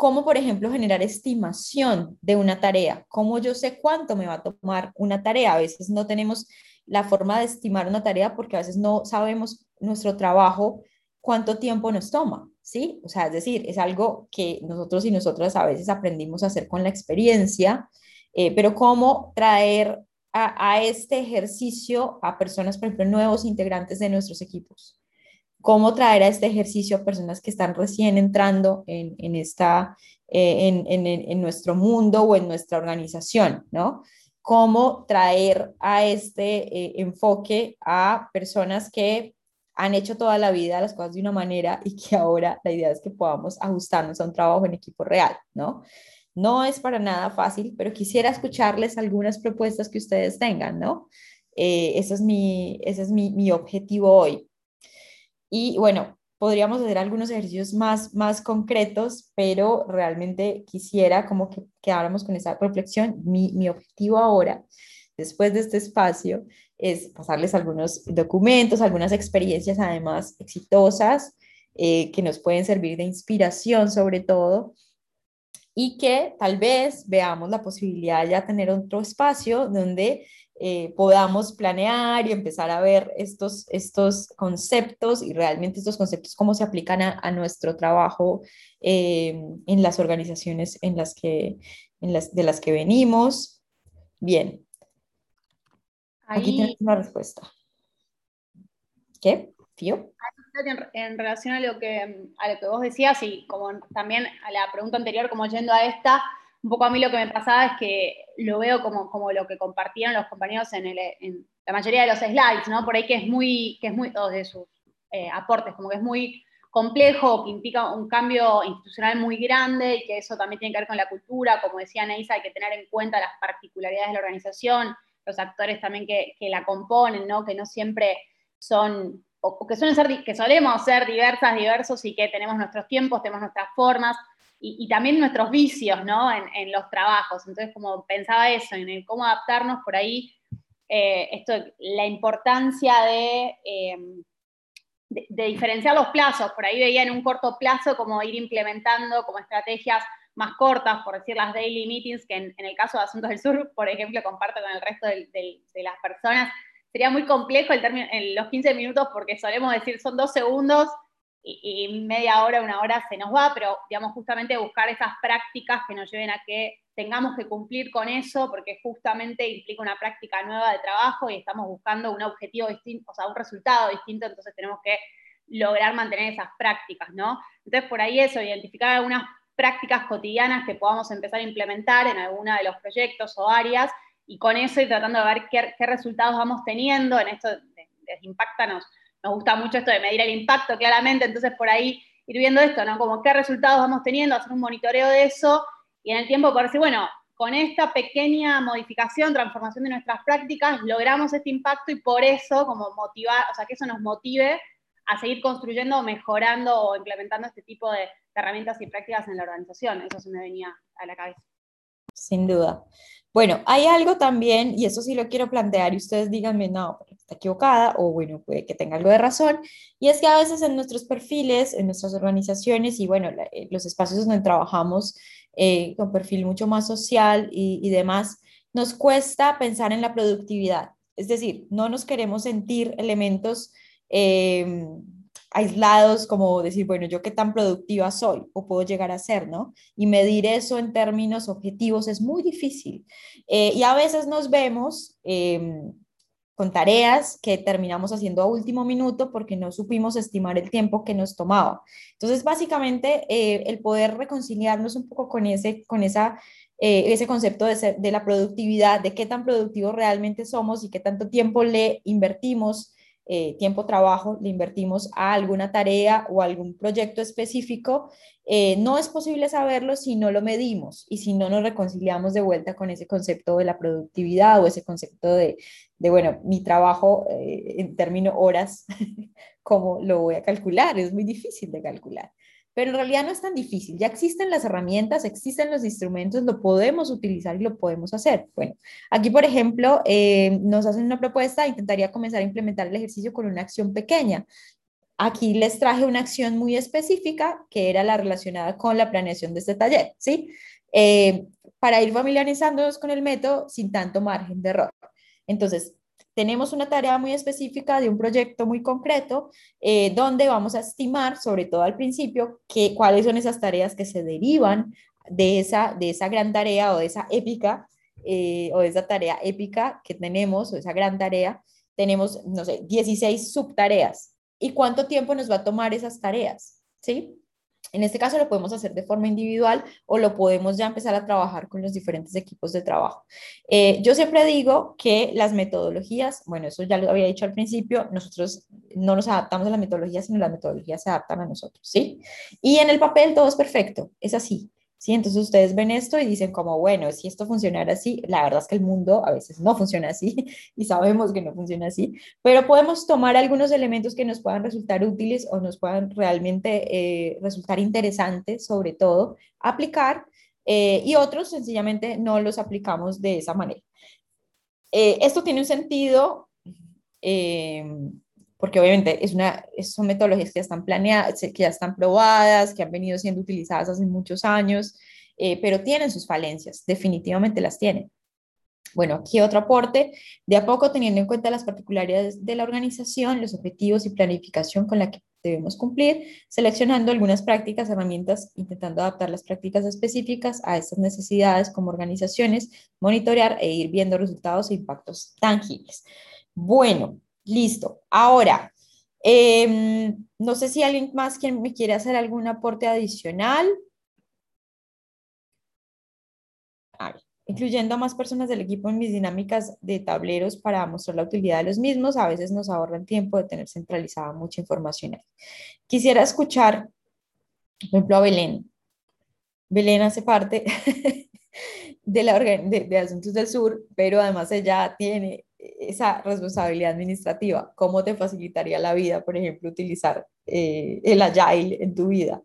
¿Cómo, por ejemplo, generar estimación de una tarea? ¿Cómo yo sé cuánto me va a tomar una tarea? A veces no tenemos la forma de estimar una tarea porque a veces no sabemos nuestro trabajo cuánto tiempo nos toma, ¿sí? O sea, es decir, es algo que nosotros y nosotras a veces aprendimos a hacer con la experiencia, eh, pero cómo traer a, a, este ejercicio a personas, por ejemplo, nuevos integrantes de nuestros equipos cómo traer a este ejercicio a personas que están recién entrando en, en esta, eh, en, en, en, nuestro mundo o en nuestra organización, ¿no? Cómo traer a este eh, enfoque a personas que han hecho toda la vida las cosas de una manera y que ahora la idea es que podamos ajustarnos a un trabajo en equipo real, ¿no? No es para nada fácil, pero quisiera escucharles algunas propuestas que ustedes tengan, ¿no? Eh, ese es, mi, ese es mi, mi objetivo hoy. Y bueno, podríamos hacer algunos ejercicios más, más concretos, pero realmente quisiera como que quedáramos con esa reflexión. Mi, mi objetivo ahora, después de este espacio, es pasarles algunos documentos, algunas experiencias además exitosas eh, que nos pueden servir de inspiración sobre todo y que tal vez veamos la posibilidad de ya tener otro espacio donde eh, podamos planear y empezar a ver estos, estos conceptos y realmente estos conceptos cómo se aplican a, nuestro trabajo eh, en las organizaciones en las que, en las, de las que venimos. Bien. Aquí tienes una respuesta. ¿Qué? ¿Tío? En, relación a lo, que, a lo que vos decías y como también a la pregunta anterior, como yendo a esta, un poco a mí lo que me pasaba es que lo veo como, como lo que compartieron los compañeros en, el, en la mayoría de los slides, ¿no? Por ahí que es muy, que es muy, o de sus eh, aportes, como que es muy complejo, que implica un cambio institucional muy grande y que eso también tiene que ver con la cultura, como decía Neisa, hay que tener en cuenta las particularidades de la organización, los actores también que, que la componen, ¿no? Que no siempre son, o, que, suelen ser, que solemos ser diversas, diversos y que tenemos nuestros tiempos, tenemos nuestras formas, y, también nuestros vicios, ¿no? En, los trabajos. Entonces, como pensaba eso, en el cómo adaptarnos por ahí, eh, esto, la importancia em, de, de, diferenciar los plazos. Por ahí veía en un corto plazo como ir implementando como estrategias más cortas, por decir las daily meetings, que en, el caso de Asuntos del Sur, por ejemplo, comparto con el resto de, las personas, sería muy complejo el término, en los 15 minutos porque solemos decir son dos segundos y, media hora, una hora se nos va, pero digamos justamente buscar esas prácticas que nos lleven a que tengamos que cumplir con eso, porque justamente implica una práctica nueva de trabajo y estamos buscando un objetivo distinto, o sea, un resultado distinto, entonces tenemos que lograr mantener esas prácticas, ¿no? Entonces, por ahí eso, identificar algunas prácticas cotidianas que podamos empezar a implementar en alguna de los proyectos o áreas, y con eso ir tratando de ver qué, resultados vamos teniendo, en esto les impacta, nos, gusta mucho esto de medir el impacto, claramente, entonces por ahí ir viendo esto, ¿no? Como qué resultados vamos teniendo, hacer un monitoreo de eso y en el tiempo poder decir, bueno, con esta pequeña modificación, transformación de nuestras prácticas, logramos este impacto y por eso, como motivar, o sea, que eso nos motive a seguir construyendo, mejorando o implementando este tipo de, herramientas y prácticas en la organización. Eso se me venía a la cabeza. Sin duda. Bueno, hay algo también, y eso sí lo quiero plantear, y ustedes díganme, no, está equivocada, o bueno, puede que tenga algo de razón, y es que a veces en nuestros perfiles, en nuestras organizaciones, y bueno, eh, los espacios donde trabajamos eh, con perfil mucho más social y, demás, nos cuesta pensar en la productividad. Es decir, no nos queremos sentir elementos eh, aislados, como decir, bueno, yo qué tan productiva soy o puedo llegar a ser, ¿no? Y medir eso en términos objetivos es muy difícil. Eh, y a veces nos vemos em, con tareas que terminamos haciendo a último minuto porque no supimos estimar el tiempo que nos tomaba. Entonces, básicamente, eh, el poder reconciliarnos un poco con ese, con esa, eh, ese concepto de, de la productividad, de qué tan productivos realmente somos y qué tanto tiempo le invertimos eh, tiempo trabajo le invertimos a alguna tarea o algún proyecto específico, eh, no es posible saberlo si no lo medimos y si no nos reconciliamos de vuelta con ese concepto de la productividad o ese concepto de, de bueno, mi trabajo eh, en términos horas, <laughs> ¿cómo lo voy a calcular? Es muy difícil de calcular pero en realidad no es tan difícil. Ya existen las herramientas, existen los instrumentos, lo podemos utilizar y lo podemos hacer. Bueno, aquí, por ejemplo, eh, nos hacen una propuesta, intentaría comenzar a implementar el ejercicio con una acción pequeña. Aquí les traje una acción muy específica que era la relacionada con la planeación de este taller, ¿sí? Eh, para ir familiarizándonos con el método sin tanto margen de error. Entonces, tenemos una tarea muy específica de un proyecto muy concreto eh, donde vamos a estimar, sobre todo al principio, que, cuáles son esas tareas que se derivan de esa, de esa gran tarea o de esa épica eh, o de esa tarea épica que tenemos o esa gran tarea. Tenemos, no sé, 16 subtareas. ¿Y cuánto tiempo nos va a tomar esas tareas? ¿Sí? En este caso lo podemos hacer de forma individual o lo podemos ya empezar a trabajar con los diferentes equipos de trabajo. Eh, yo siempre digo que las metodologías, bueno, eso ya lo había dicho al principio, nosotros no nos adaptamos a las metodologías, sino las metodologías se adaptan a nosotros, ¿sí? Y en el papel todo es perfecto, es así. ¿Sí? Entonces ustedes ven esto y dicen como, bueno, si esto funcionara así, la verdad es que el mundo a veces no funciona así <laughs> y sabemos que no funciona así, pero podemos tomar algunos elementos que nos puedan resultar útiles o nos puedan realmente eh, resultar interesantes, sobre todo, aplicar eh, y otros sencillamente no los aplicamos de esa manera. Eh, esto tiene un sentido porque obviamente es una, son metodologías que ya están planeadas, que ya están probadas, que han venido siendo utilizadas hace muchos años, eh, pero tienen sus falencias, definitivamente las tienen. Bueno, aquí otro aporte. De a poco, teniendo en cuenta las particularidades de la organización, los objetivos y planificación con la que debemos cumplir, seleccionando algunas prácticas, herramientas, intentando adaptar las prácticas específicas a estas necesidades como organizaciones, monitorear e ir viendo resultados e impactos tangibles. Bueno, listo. Ahora, em, no sé si alguien más quien me quiere hacer algún aporte adicional. Incluyendo a más personas del equipo en mis dinámicas de tableros para mostrar la utilidad de los mismos, a veces nos ahorran tiempo de tener centralizada mucha información. Quisiera escuchar, por ejemplo, a Belén. Belén hace parte <laughs> de, la, de, Asuntos del Sur, pero además ella tiene esa responsabilidad administrativa. ¿Cómo te facilitaría la vida, por ejemplo, utilizar eh, el Agile en tu vida?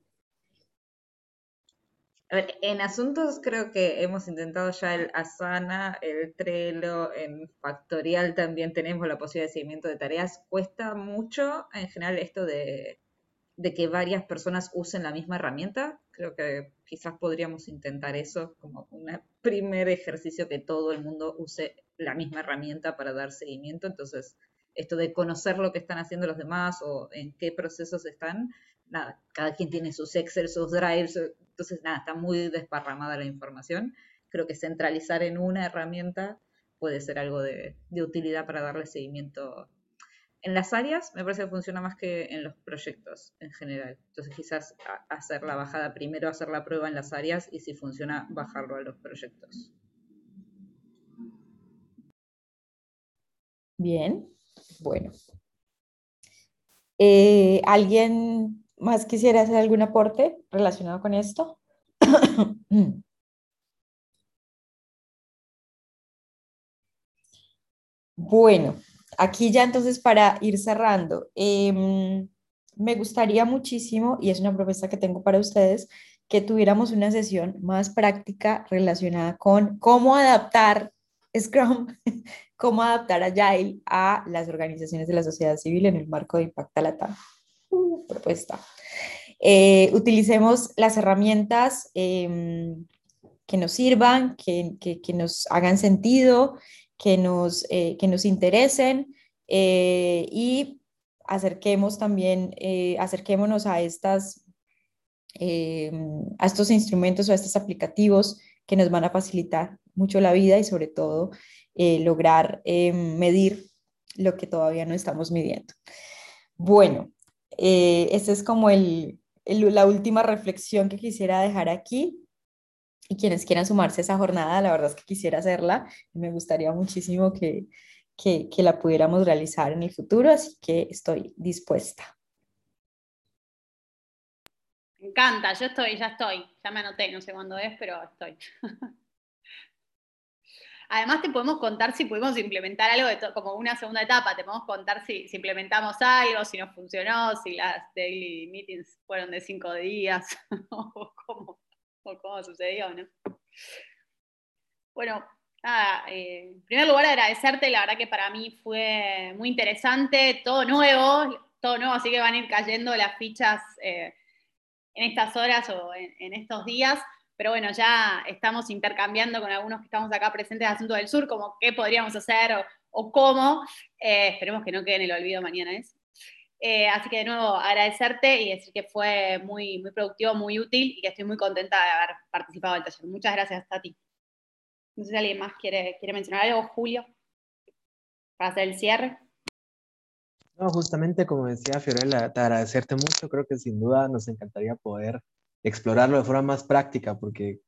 en asuntos creo que hemos intentado ya el Asana, el Trello, en Factorial también tenemos la posibilidad de seguimiento de tareas. Cuesta mucho en general esto de, que varias personas usen la misma herramienta. Creo que quizás podríamos intentar eso como un primer ejercicio que todo el mundo use la misma herramienta para dar seguimiento. Entonces, esto de conocer lo que están haciendo los demás o en qué procesos están, cada quien tiene sus Excel, sus Drives, entonces nada, está muy desparramada la información. Creo que centralizar en una herramienta puede ser algo de, utilidad para darle seguimiento. En las áreas me parece que funciona más que en los proyectos en general. Entonces quizás hacer la bajada primero, hacer la prueba en las áreas y si funciona, bajarlo a los proyectos. Bien, bueno. Eh, ¿Alguien más quisiera hacer algún aporte relacionado con esto? <clears throat> Bueno, aquí ya entonces para ir cerrando, em, me gustaría muchísimo, y es una propuesta que tengo para ustedes, que tuviéramos una sesión más práctica relacionada con cómo adaptar Scrum, cómo adaptar Agile a las organizaciones de la sociedad civil en el marco de Impacta Latam propuesta. Eh, utilicemos las herramientas em, que nos sirvan, que, nos hagan sentido, que nos, eh, que nos interesen eh, y acerquemos también, acerquémonos a, estas, em, a estos instrumentos o a estos aplicativos que nos van a facilitar mucho la vida y sobre todo lograr em, medir lo que todavía no estamos midiendo. Bueno, eh, esa es como el, la última reflexión que quisiera dejar aquí. Y quienes quieran sumarse a esa jornada, la verdad es que quisiera hacerla me gustaría muchísimo que, que, que la pudiéramos realizar en el futuro, así que estoy dispuesta. Me encanta, yo estoy, ya estoy, ya me anoté, no sé cuándo es, pero estoy. <laughs> Además, te podemos contar si pudimos implementar algo de como una segunda etapa, te podemos contar si, implementamos algo, si nos funcionó, si las daily meetings fueron de cinco días, <laughs> o, cómo, sucedió, ¿no? Bueno, nada, eh, en primer lugar agradecerte, la verdad que para mí fue muy interesante, todo nuevo, todo nuevo, así que van a ir cayendo las fichas eh, en estas horas o en estos días. Pero bueno, ya estamos intercambiando con algunos que estamos acá presentes de Asunto del Sur, como qué podríamos hacer o, cómo. Eh, esperemos que no quede en el olvido mañana eso. Eh, así que de nuevo agradecerte y decir que fue muy, muy productivo, muy útil y que estoy muy contenta de haber participado del taller. Muchas gracias a ti. No sé si alguien más quiere, quiere mencionar algo, Julio, para hacer el cierre. No, justamente como decía Fiorella, te agradecerte mucho. Creo que sin duda nos encantaría poder explorarlo de forma más práctica, porque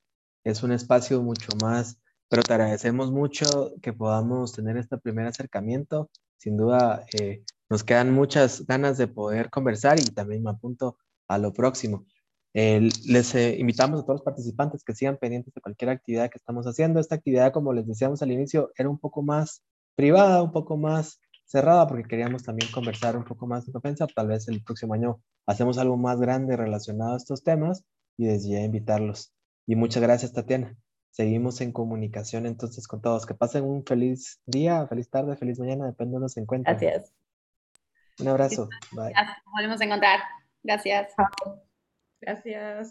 es un espacio mucho más, pero te agradecemos mucho que podamos tener este primer acercamiento. Sin duda, eh, nos quedan muchas ganas de poder conversar y también me apunto a lo próximo. les eh, invitamos a todos los participantes que sigan pendientes de cualquier actividad que estamos haciendo. Esta actividad, como les decíamos al inicio, era un poco más privada, un poco más cerrada, porque queríamos también conversar un poco más de defensa. Tal vez el próximo año hacemos algo más grande relacionado a estos temas y desde ya invitarlos. Y muchas gracias, Tatiana. Seguimos en comunicación entonces con todos. Que pasen un feliz día, feliz tarde, feliz mañana, depende de donde se encuentren. Gracias. Un abrazo. Bye. Nos volvemos a encontrar. Gracias. Gracias.